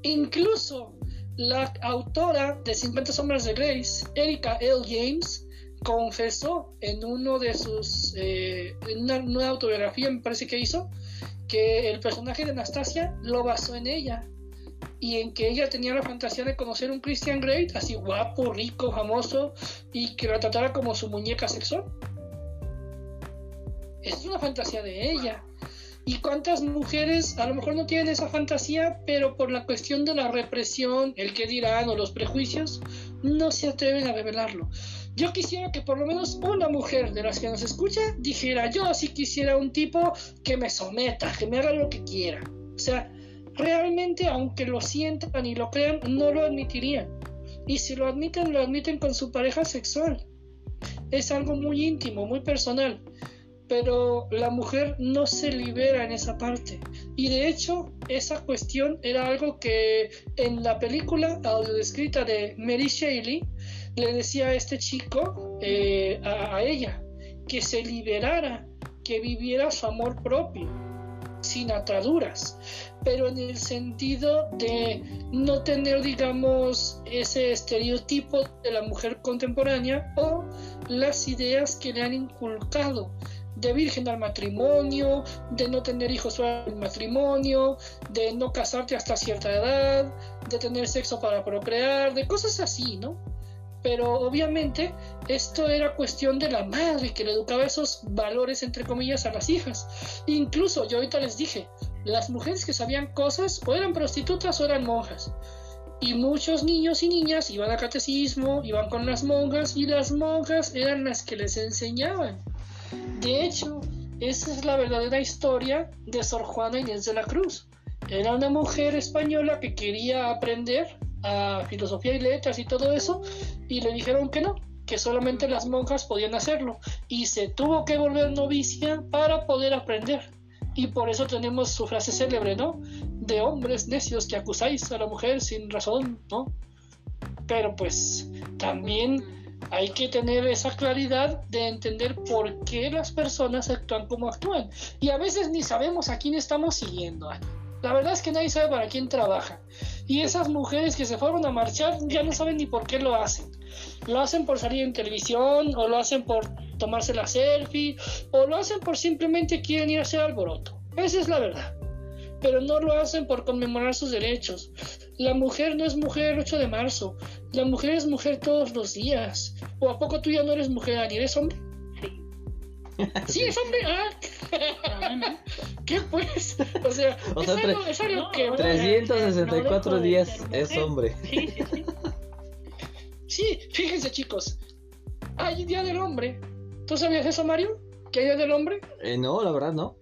incluso la autora de 50 sombras de Grace, Erika L. James, confesó en uno de sus, eh, una, una autobiografía me parece que hizo, que el personaje de Anastasia lo basó en ella y en que ella tenía la fantasía de conocer un Christian Grey, así guapo, rico, famoso, y que la tratara como su muñeca sexual. Es una fantasía de ella. ¿Y cuántas mujeres a lo mejor no tienen esa fantasía, pero por la cuestión de la represión, el que dirán o los prejuicios, no se atreven a revelarlo? Yo quisiera que por lo menos una mujer de las que nos escucha dijera, yo sí quisiera un tipo que me someta, que me haga lo que quiera. O sea, realmente, aunque lo sientan y lo crean, no lo admitirían. Y si lo admiten, lo admiten con su pareja sexual. Es algo muy íntimo, muy personal. Pero la mujer no se libera en esa parte. Y de hecho, esa cuestión era algo que en la película audiodescrita de Mary Shelley le decía a este chico, eh, a ella, que se liberara, que viviera su amor propio sin ataduras, pero en el sentido de no tener, digamos, ese estereotipo de la mujer contemporánea o las ideas que le han inculcado de virgen al matrimonio, de no tener hijos del matrimonio, de no casarte hasta cierta edad, de tener sexo para procrear, de cosas así, ¿no? Pero obviamente esto era cuestión de la madre que le educaba esos valores entre comillas a las hijas. Incluso yo ahorita les dije, las mujeres que sabían cosas o eran prostitutas o eran monjas. Y muchos niños y niñas iban a catecismo, iban con las monjas y las monjas eran las que les enseñaban. De hecho, esa es la verdadera historia de Sor Juana Inés de la Cruz. Era una mujer española que quería aprender a filosofía y letras y todo eso, y le dijeron que no, que solamente las monjas podían hacerlo, y se tuvo que volver novicia para poder aprender. Y por eso tenemos su frase célebre, ¿no? De hombres necios que acusáis a la mujer sin razón, ¿no? Pero pues también hay que tener esa claridad de entender por qué las personas actúan como actúan. Y a veces ni sabemos a quién estamos siguiendo. La verdad es que nadie sabe para quién trabaja. Y esas mujeres que se fueron a marchar ya no saben ni por qué lo hacen. Lo hacen por salir en televisión, o lo hacen por tomarse la selfie, o lo hacen por simplemente quieren ir a hacer alboroto. Esa es la verdad. Pero no lo hacen por conmemorar sus derechos. La mujer no es mujer el 8 de marzo. La mujer es mujer todos los días. ¿O a poco tú ya no eres mujer, ni eres hombre? Sí, es hombre. Ah. ¿Qué pues? O sea, es, algo, que. 364 días es hombre. Sí, sí, sí. Sí, fíjense chicos. Hay Día del Hombre, ¿Tú sabías eso, Mario? ¿Que hay Día del Hombre? Eh, no, la verdad no.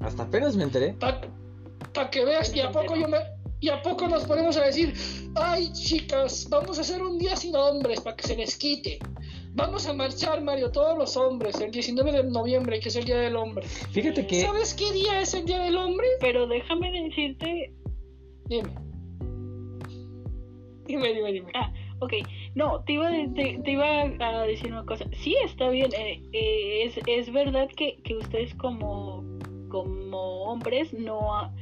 Hasta apenas me enteré. Para que veas, y a poco yo me... Y a poco nos ponemos a decir, ay chicas, vamos a hacer un día sin hombres para que se les quite. Vamos a marchar, Mario, todos los hombres, el 19 de noviembre, que es el Día del Hombre. Fíjate que... ¿Sabes qué día es el Día del Hombre? Pero déjame decirte... Dime. Dime, dime, dime. Ah, ok. No, te iba, te, iba a decir una cosa. Sí, está bien. Eh, eh, es, es verdad que, que ustedes como, como hombres no,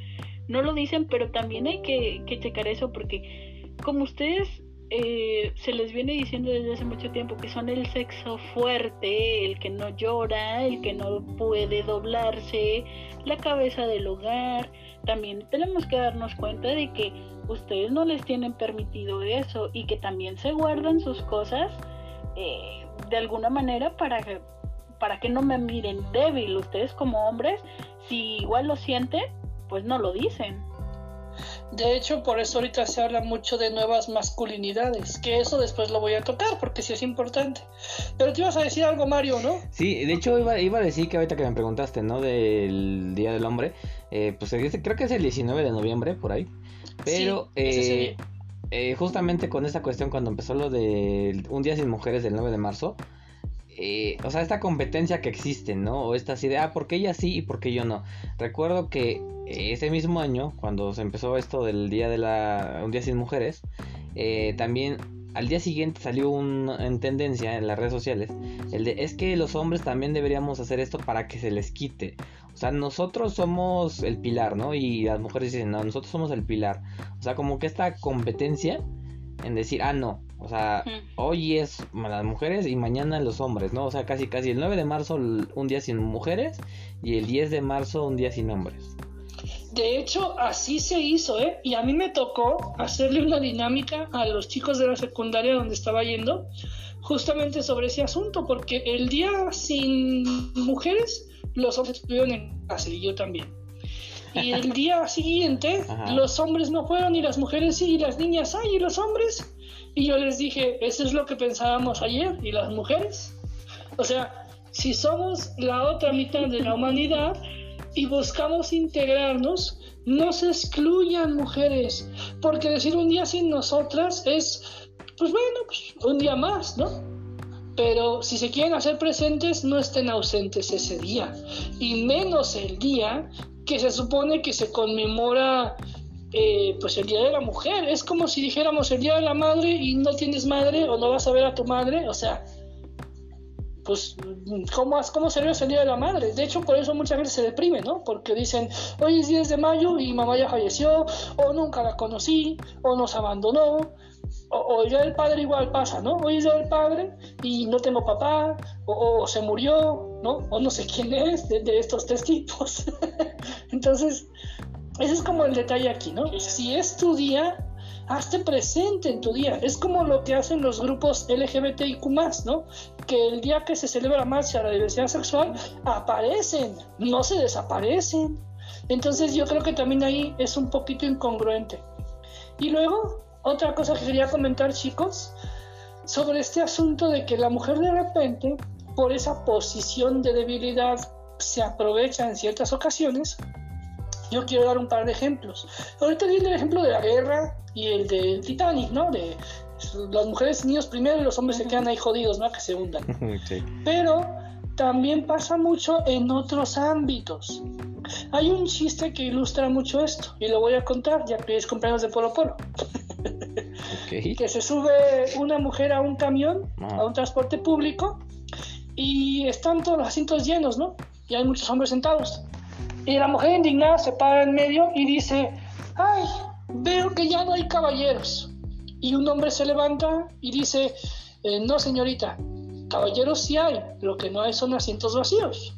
no lo dicen, pero también hay que, que checar eso porque como ustedes eh, se les viene diciendo desde hace mucho tiempo que son el sexo fuerte, el que no llora, el que no puede doblarse, la cabeza del hogar. También tenemos que darnos cuenta de que ustedes no les tienen permitido eso y que también se guardan sus cosas eh, de alguna manera para que, para que no me miren débil. Ustedes como hombres, si igual lo sienten, pues no lo dicen. De hecho, por eso ahorita se habla mucho de nuevas masculinidades, que eso después lo voy a tocar porque sí es importante. Pero te ibas a decir algo, Mario, ¿no? Sí, de hecho iba, iba a decir que ahorita que me preguntaste, ¿no? Del Día del Hombre, eh, pues creo que es el 19 de noviembre, por ahí. Pero eh, eh, justamente con esta cuestión, cuando empezó lo de Un Día Sin Mujeres del 9 de marzo, eh, o sea, esta competencia que existe, ¿no? O esta idea, ah, ¿por qué ella sí y por qué yo no? Recuerdo que eh, ese mismo año, cuando se empezó esto del día de la, un día sin mujeres, eh, también al día siguiente salió un, en tendencia en las redes sociales, el de, es que los hombres también deberíamos hacer esto para que se les quite. O sea, nosotros somos el pilar, ¿no? Y las mujeres dicen, no, nosotros somos el pilar. O sea, como que esta competencia en decir, ah, no, o sea, hoy es las mujeres y mañana los hombres, ¿no? O sea, casi casi el 9 de marzo un día sin mujeres y el 10 de marzo un día sin hombres. De hecho, así se hizo, ¿eh? Y a mí me tocó hacerle una dinámica a los chicos de la secundaria donde estaba yendo, justamente sobre ese asunto, porque el día sin mujeres, los hombres estuvieron en casa y yo también. Y el día siguiente, los hombres no fueron y las mujeres sí, y las niñas, ay, y los hombres. Y yo les dije, eso es lo que pensábamos ayer, y las mujeres. O sea, si somos la otra mitad de la humanidad y buscamos integrarnos, no se excluyan mujeres, porque decir un día sin nosotras es, pues bueno, pues un día más, ¿no? Pero si se quieren hacer presentes, no estén ausentes ese día, y menos el día que se supone que se conmemora eh, pues el Día de la Mujer. Es como si dijéramos el Día de la Madre y no tienes madre o no vas a ver a tu madre. O sea, pues, ¿cómo, cómo sería el Día de la Madre? De hecho, por eso mucha gente se deprime, ¿no? Porque dicen, hoy es 10 de mayo y mamá ya falleció, o nunca la conocí, o nos abandonó, o, ya el padre igual pasa, ¿no? Hoy es el padre y no tengo papá, o, se murió, ¿no? O no sé quién es de, de estos tres tipos. Entonces, ese es como el detalle aquí, ¿no? Si es tu día, hazte presente en tu día. Es como lo que hacen los grupos LGBTIQ, ¿no? Que el día que se celebra la marcha la diversidad sexual, aparecen, no se desaparecen. Entonces yo creo que también ahí es un poquito incongruente. Y luego, otra cosa que quería comentar, chicos, sobre este asunto de que la mujer de repente, por esa posición de debilidad, se aprovecha en ciertas ocasiones yo quiero dar un par de ejemplos. Ahorita di el ejemplo de la guerra y el de Titanic, ¿no? De las mujeres y niños primero y los hombres se quedan ahí jodidos, ¿no? Que se hundan. Pero también pasa mucho en otros ámbitos. Hay un chiste que ilustra mucho esto y lo voy a contar ya que es cumpleaños de Polo Polo. que se sube una mujer a un camión, ah. a un transporte público y están todos los asientos llenos, ¿no? Y hay muchos hombres sentados. Y la mujer indignada se para en medio y dice, ay, veo que ya no hay caballeros. Y un hombre se levanta y dice, eh, no señorita, caballeros sí hay, lo que no hay son asientos vacíos.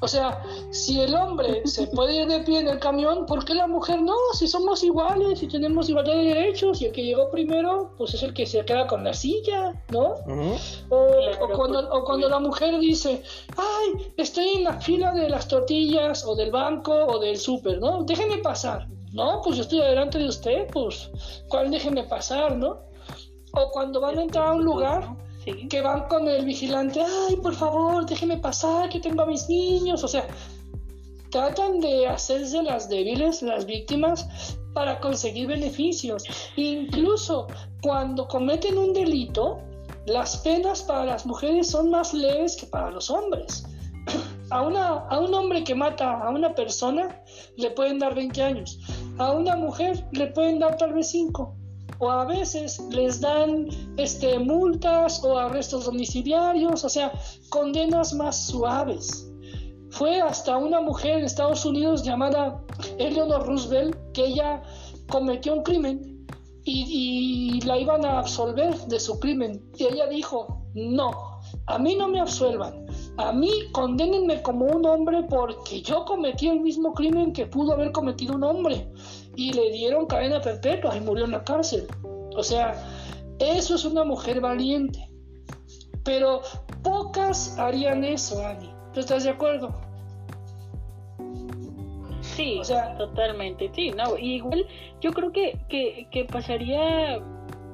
O sea, si el hombre se puede ir de pie en el camión, ¿por qué la mujer no? Si somos iguales, y tenemos igualdad de derechos, y el que llegó primero, pues es el que se queda con la silla, ¿no? o, cuando, o cuando la mujer dice, ay, estoy en la fila de las tortillas, o del banco, o del súper, ¿no? Déjeme pasar. No, pues yo estoy adelante de usted, pues, ¿cuál déjeme pasar, no? O cuando van a entrar a un lugar que van con el vigilante, ay, por favor, déjeme pasar, que tengo a mis niños, o sea, tratan de hacerse las débiles, las víctimas, para conseguir beneficios. Incluso cuando cometen un delito, las penas para las mujeres son más leves que para los hombres. A, una, a un hombre que mata a una persona le pueden dar 20 años, a una mujer le pueden dar tal vez 5 o a veces les dan este, multas o arrestos domiciliarios, o sea, condenas más suaves. Fue hasta una mujer en Estados Unidos llamada Eleanor Roosevelt que ella cometió un crimen y, y la iban a absolver de su crimen. Y ella dijo, no, a mí no me absuelvan, a mí condenenme como un hombre porque yo cometí el mismo crimen que pudo haber cometido un hombre y le dieron cadena perpetua y murió en la cárcel. O sea, eso es una mujer valiente. Pero pocas harían eso, Ani. ¿Tú estás de acuerdo? Sí, o sea, totalmente, sí, no, igual yo creo que, que, pasaría,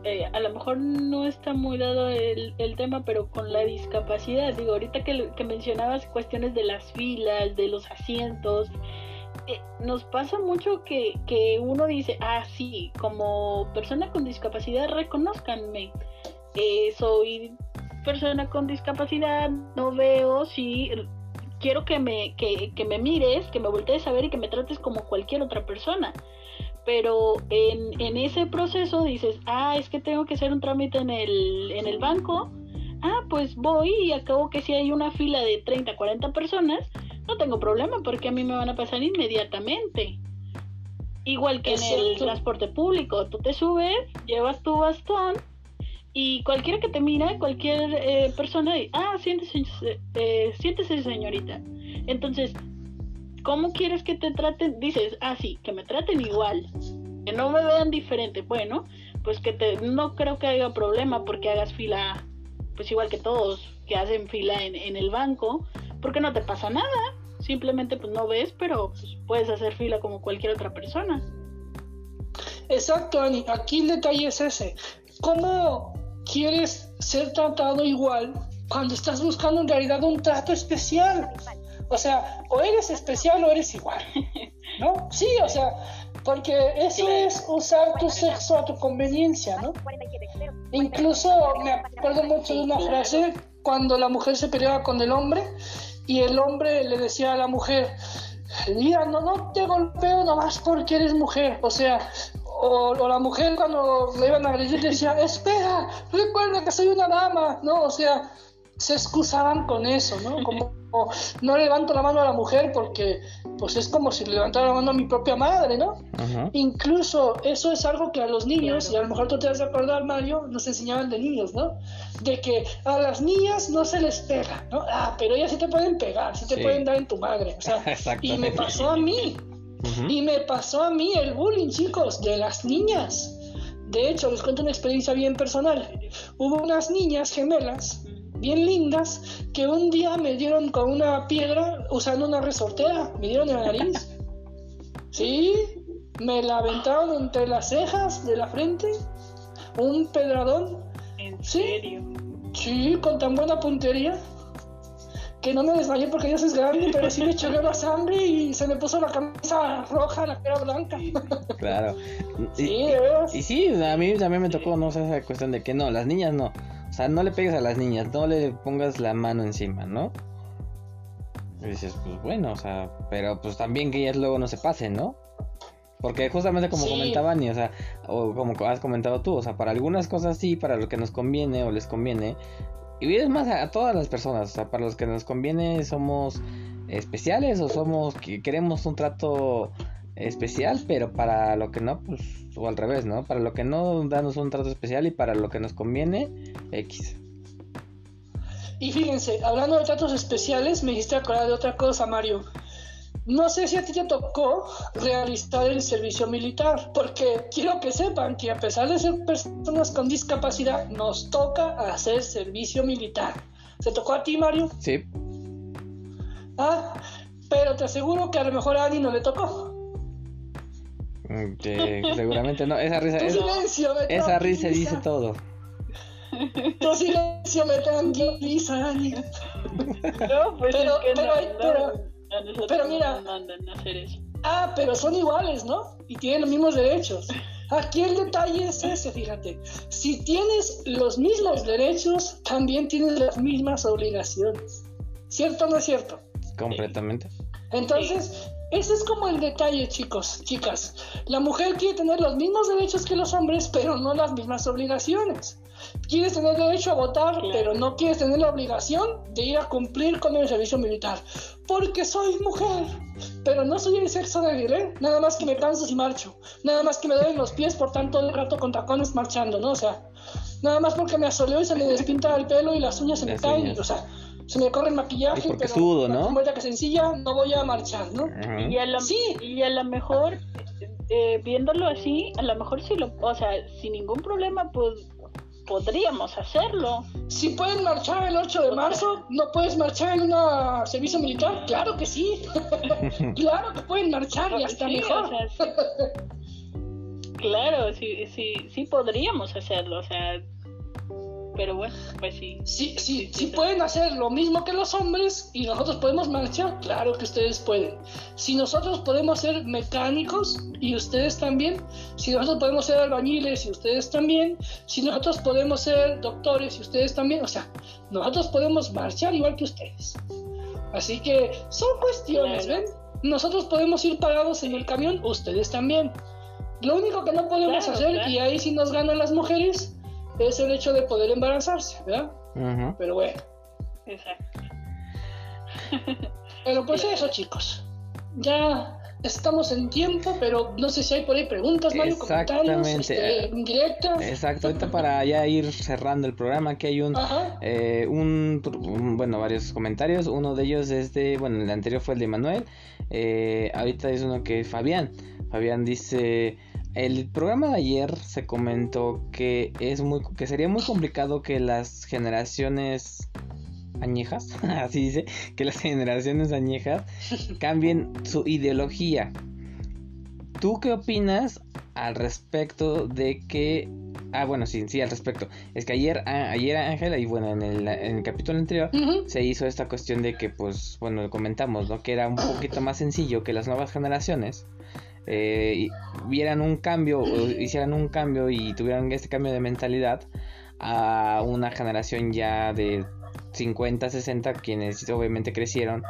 eh, a lo mejor no está muy dado el, el, tema, pero con la discapacidad, digo, ahorita que, que mencionabas cuestiones de las filas, de los asientos, eh, nos pasa mucho que, que, uno dice, ah, sí, como persona con discapacidad, reconozcanme. Eh, soy persona con discapacidad, no veo si quiero que me, que, que me mires, que me voltees a ver y que me trates como cualquier otra persona. Pero en, en ese proceso dices, ah, es que tengo que hacer un trámite en el, en el banco. Ah, pues voy y acabo que si hay una fila de 30, 40 personas, no tengo problema porque a mí me van a pasar inmediatamente. Igual que en el transporte público, tú te subes, llevas tu bastón y cualquiera que te mira, cualquier eh, persona, ah, siéntese, eh, siéntese señorita. Entonces, ¿cómo quieres que te traten? Dices, ah, sí, que me traten igual, que no me vean diferente. Bueno, pues que te, no creo que haya problema porque hagas fila, pues igual que todos que hacen fila en, en el banco, porque no te pasa nada. Simplemente pues no ves, pero pues, puedes hacer fila como cualquier otra persona. Exacto, Ani. Aquí el detalle es ese. ¿Cómo quieres ser tratado igual cuando estás buscando en realidad un trato especial? O sea, o eres especial o eres igual. ¿No? Sí, o sea, porque eso es usar tu sexo a tu conveniencia, ¿no? Incluso me acuerdo mucho de una frase cuando la mujer se peleaba con el hombre y el hombre le decía a la mujer, mira, no, no te golpeo nomás porque eres mujer, o sea, o, la mujer cuando le iban a agredir decía, espera, recuerda que soy una dama, ¿no? O sea, se excusaban con eso, ¿no? Como no levanto la mano a la mujer porque pues es como si levantara la mano a mi propia madre, ¿no? Incluso eso es algo que a los niños, y a lo mejor tú te vas a acordar, Mario, nos enseñaban de niños, ¿no? De que a las niñas no se les pega, ¿no? Ah, pero ellas sí te pueden pegar, sí te pueden dar en tu madre, o sea, y me pasó a mí, y me pasó a mí el bullying, chicos, de las niñas. De hecho, les cuento una experiencia bien personal. Hubo unas niñas gemelas bien lindas que un día me dieron con una piedra usando una resortera, me dieron en la nariz. Sí, me la aventaron entre las cejas de la frente, un pedradón. ¿En serio? Sí, con tan buena puntería que no me desmayé porque ya soy grande, pero sí me echó la sangre y se me puso la camisa roja, la cara blanca. Claro. sí, y, y, sí, a mí también me tocó, no sé, esa cuestión de que no, las niñas no. O sea, no le pegues a las niñas, no le pongas la mano encima, ¿no? Y dices, pues bueno, o sea, pero pues también que ellas luego no se pasen, ¿no? Porque justamente como comentaban, y, o sea, o como has comentado tú, o sea, para algunas cosas sí, para lo que nos conviene o les conviene, y es más a, todas las personas, o sea, para los que nos conviene somos especiales o somos que queremos un trato especial, pero para lo que no, pues, o al revés, ¿no? Para lo que no, danos un trato especial y para lo que nos conviene, X. Y fíjense, hablando de tratos especiales, me hiciste acordar de otra cosa, Mario. No sé si a ti te tocó realizar el servicio militar, porque quiero que sepan que a pesar de ser personas con discapacidad, nos toca hacer servicio militar. ¿Se tocó a ti, Mario? Sí. Ah, pero te aseguro que a lo mejor a Ani no le tocó. Mm, seguramente no, esa risa, esa risa dice todo. Tu silencio me tranquiliza, No, pues pero, es que pero, no, pero, pero mira. nos mandan a hacer eso. Ah, pero son iguales, ¿no? Y tienen los mismos derechos. Aquí el detalle es ese, fíjate. Si tienes los mismos derechos, también tienes las mismas obligaciones. ¿Cierto o no es cierto? Completamente. Entonces, ese es como el detalle, chicos, chicas. La mujer quiere tener los mismos derechos que los hombres, pero no las mismas obligaciones. Quieres tener derecho a votar, pero no quieres tener la obligación de ir a cumplir con el servicio militar. Porque soy mujer, pero no soy el sexo débil, ¿eh? Nada más que me canso si marcho. Nada más que me duelen los pies por tanto el rato con tacones marchando, ¿no? O sea, nada más porque me asoleo y se me despinta el pelo y las uñas se me caen. O sea, se me corre el maquillaje, Y porque pero sudo, ¿no? como que sencilla, no voy a marchar, ¿no? Y a Sí. y a lo mejor, eh, viéndolo así, a lo mejor sí lo, o sea, sin ningún problema, pues podríamos hacerlo. Si pueden marchar el 8 de marzo, ¿no puedes marchar en un servicio militar? Claro que sí. claro que pueden marchar y hasta Sí, mejor. o sea, sí. claro, sí, sí, sí podríamos hacerlo, o sea, pero bueno, pues sí. Sí, sí, sí pueden hacer lo mismo que los hombres y nosotros podemos marchar, claro que ustedes pueden. Si nosotros podemos ser mecánicos y ustedes también, si nosotros podemos ser albañiles y ustedes también, si nosotros podemos ser doctores y ustedes también, o sea, nosotros podemos marchar igual que ustedes. Así que son cuestiones, Claro. ¿ven? Nosotros podemos ir parados en el camión, ustedes también. Lo único que no podemos Claro, hacer, claro. y ahí sí nos ganan las mujeres, es el hecho de poder embarazarse, ¿verdad? Ujú. Pero bueno. Exacto. Pero pues eso, chicos. Ya estamos en tiempo, pero no sé si hay por ahí preguntas, Mario, comentarios, Exactamente. este, indirectas. Exacto, ahorita para ya ir cerrando el programa, aquí hay un, Ajá. eh, un, un- bueno, varios comentarios. Uno de ellos es de, bueno, el anterior fue el de Manuel. eh, ahorita es uno que es Fabián. Fabián dice, el programa de ayer se comentó que es muy, que sería muy complicado que las generaciones añejas, así dice, que las generaciones añejas cambien su ideología. ¿Tú qué opinas al respecto de que... Ah, bueno, sí, sí, al respecto. Es que ayer, ah, ayer Ángela, y bueno, en el, en el capítulo anterior, se hizo esta cuestión de que, pues, bueno, lo comentamos, ¿no? Que era un poquito más sencillo que las nuevas generaciones eh, vieran un cambio, hicieran un cambio y tuvieran este cambio de mentalidad a una generación ya de 50, 60, quienes obviamente crecieron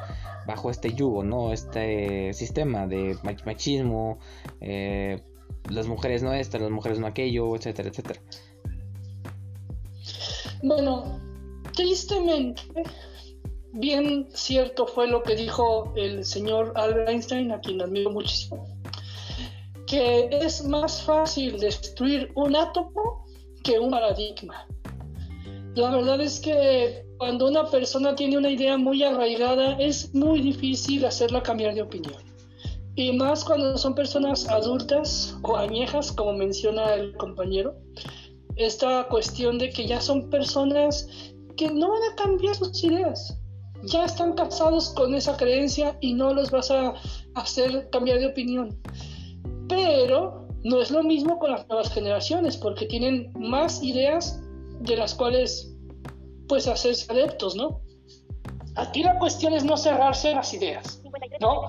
bajo este yugo, ¿no? Este sistema de mach- machismo, eh, las mujeres no esto, las mujeres no aquello, etcétera, etcétera. Bueno, tristemente, bien cierto fue lo que dijo el señor Albert Einstein, a quien admiro muchísimo, que es más fácil destruir un átomo que un paradigma. La verdad es que cuando una persona tiene una idea muy arraigada es muy difícil hacerla cambiar de opinión. Y más cuando son personas adultas o añejas, como menciona el compañero, esta cuestión de que ya son personas que no van a cambiar sus ideas. Ya están casados con esa creencia y no los vas a hacer cambiar de opinión. Pero no es lo mismo con las nuevas generaciones, porque tienen más ideas de las cuales pues hacerse adeptos, ¿no? Aquí la cuestión es no cerrarse las ideas, ¿no?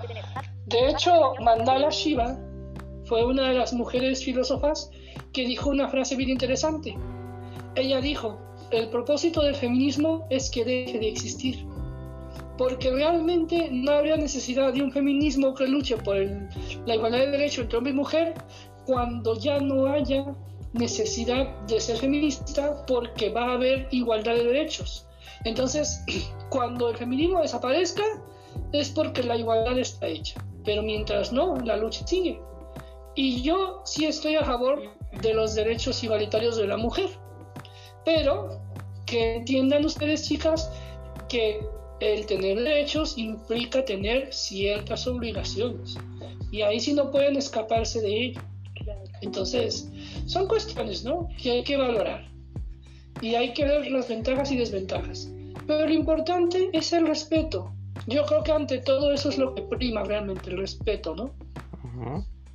De hecho, Mandala Shiva fue una de las mujeres filósofas que dijo una frase bien interesante. Ella dijo, el propósito del feminismo es que deje de existir, porque realmente no habría necesidad de un feminismo que luche por el- la igualdad de derechos entre hombre y mujer cuando ya no haya necesidad de ser feminista porque va a haber igualdad de derechos. Entonces, cuando el feminismo desaparezca es porque la igualdad está hecha, pero mientras no, la lucha sigue. Y yo sí estoy a favor de los derechos igualitarios de la mujer, pero que entiendan ustedes, chicas, que el tener derechos implica tener ciertas obligaciones. Y ahí sí no pueden escaparse de ello. Entonces, son cuestiones, ¿no? Que hay que valorar. Y hay que ver las ventajas y desventajas. Pero lo importante es el respeto. Yo creo que ante todo eso es lo que prima realmente, el respeto, ¿no?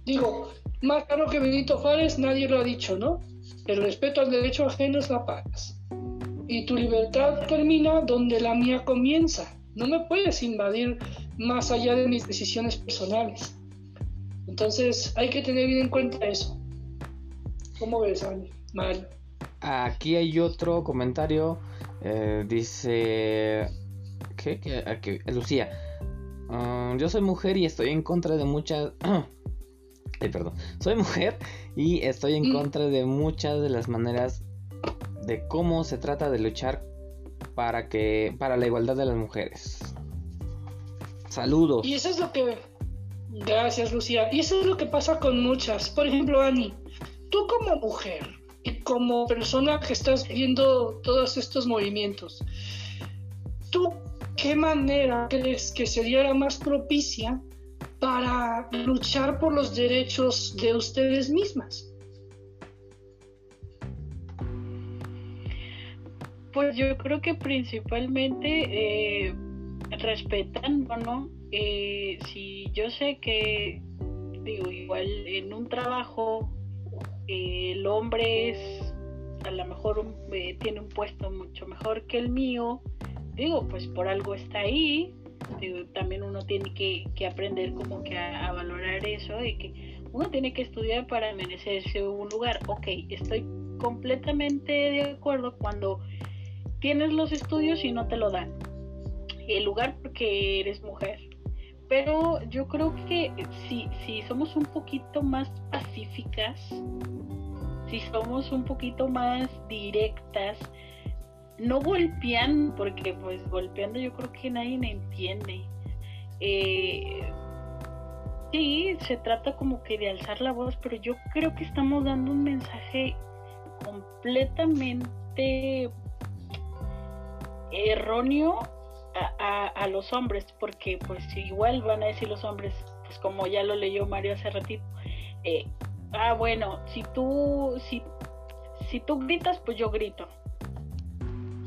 Digo, más claro que Benito Juárez nadie lo ha dicho, ¿no? El respeto al derecho ajeno es la paz. Y tu libertad termina donde la mía comienza. No me puedes invadir más allá de mis decisiones personales. Entonces hay que tener bien en cuenta eso. ¿Cómo ves? Mal. Aquí hay otro comentario. Eh, dice. ¿Qué? ¿Qué? Lucía. Um, yo soy mujer y estoy en contra de muchas. Ay, perdón. Soy mujer y estoy en mm. contra de muchas de las maneras de cómo se trata de luchar para que para la igualdad de las mujeres. Saludos. Y eso es lo que Gracias, Lucía. Y eso es lo que pasa con muchas. Por ejemplo, Ani, tú como mujer y como persona que estás viendo todos estos movimientos, ¿tú qué manera crees que sería la más propicia para luchar por los derechos de ustedes mismas? Pues yo creo que principalmente eh, respetando, ¿no? Eh, si yo sé que, digo, igual en un trabajo eh, el hombre es, a lo mejor eh, tiene un puesto mucho mejor que el mío, digo, pues por algo está ahí, digo, también uno tiene que, aprender como que a, valorar eso, de que uno tiene que estudiar para merecerse un lugar, ok, estoy completamente de acuerdo cuando tienes los estudios y no te lo dan el lugar porque eres mujer. Pero yo creo que si, si somos un poquito más pacíficas, si somos un poquito más directas, no golpean, porque pues golpeando yo creo que nadie me entiende. Eh, sí, se trata como que de alzar la voz, pero yo creo que estamos dando un mensaje completamente erróneo a, los hombres, porque pues igual van a decir los hombres, pues como ya lo leyó Mario hace ratito, eh, ah bueno, si tú, si, si tú gritas, pues yo grito.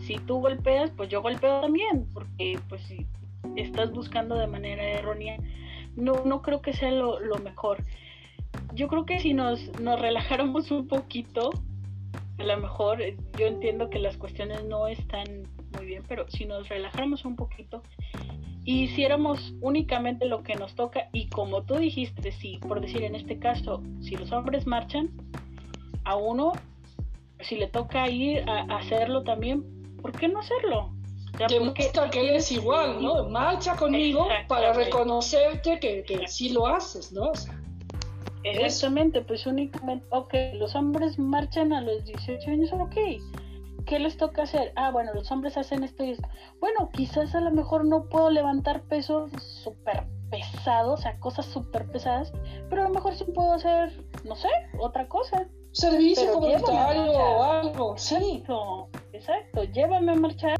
Si tú golpeas, pues yo golpeo también, porque pues si estás buscando de manera errónea, no, no creo que sea lo, lo mejor. Yo creo que si nos, nos relajáramos un poquito, a lo mejor yo entiendo que las cuestiones no están muy bien, pero si nos relajáramos un poquito y hiciéramos únicamente lo que nos toca y como tú dijiste, si por decir en este caso, si los hombres marchan, a uno, si le toca ir a, hacerlo también, ¿por qué no hacerlo? Demuestra que eres igual, ¿no? Marcha conmigo para reconocerte que, que sí lo haces, ¿no? Exactamente, pues únicamente, ok, los hombres marchan a los 18 años, ok, ¿qué les toca hacer? Ah, bueno, los hombres hacen esto y esto. Bueno, quizás a lo mejor no puedo levantar pesos súper pesados, o sea, cosas súper pesadas, pero a lo mejor sí puedo hacer, no sé, otra cosa. Servicio comunitario o algo, sí. Exacto, exacto, llévame a marchar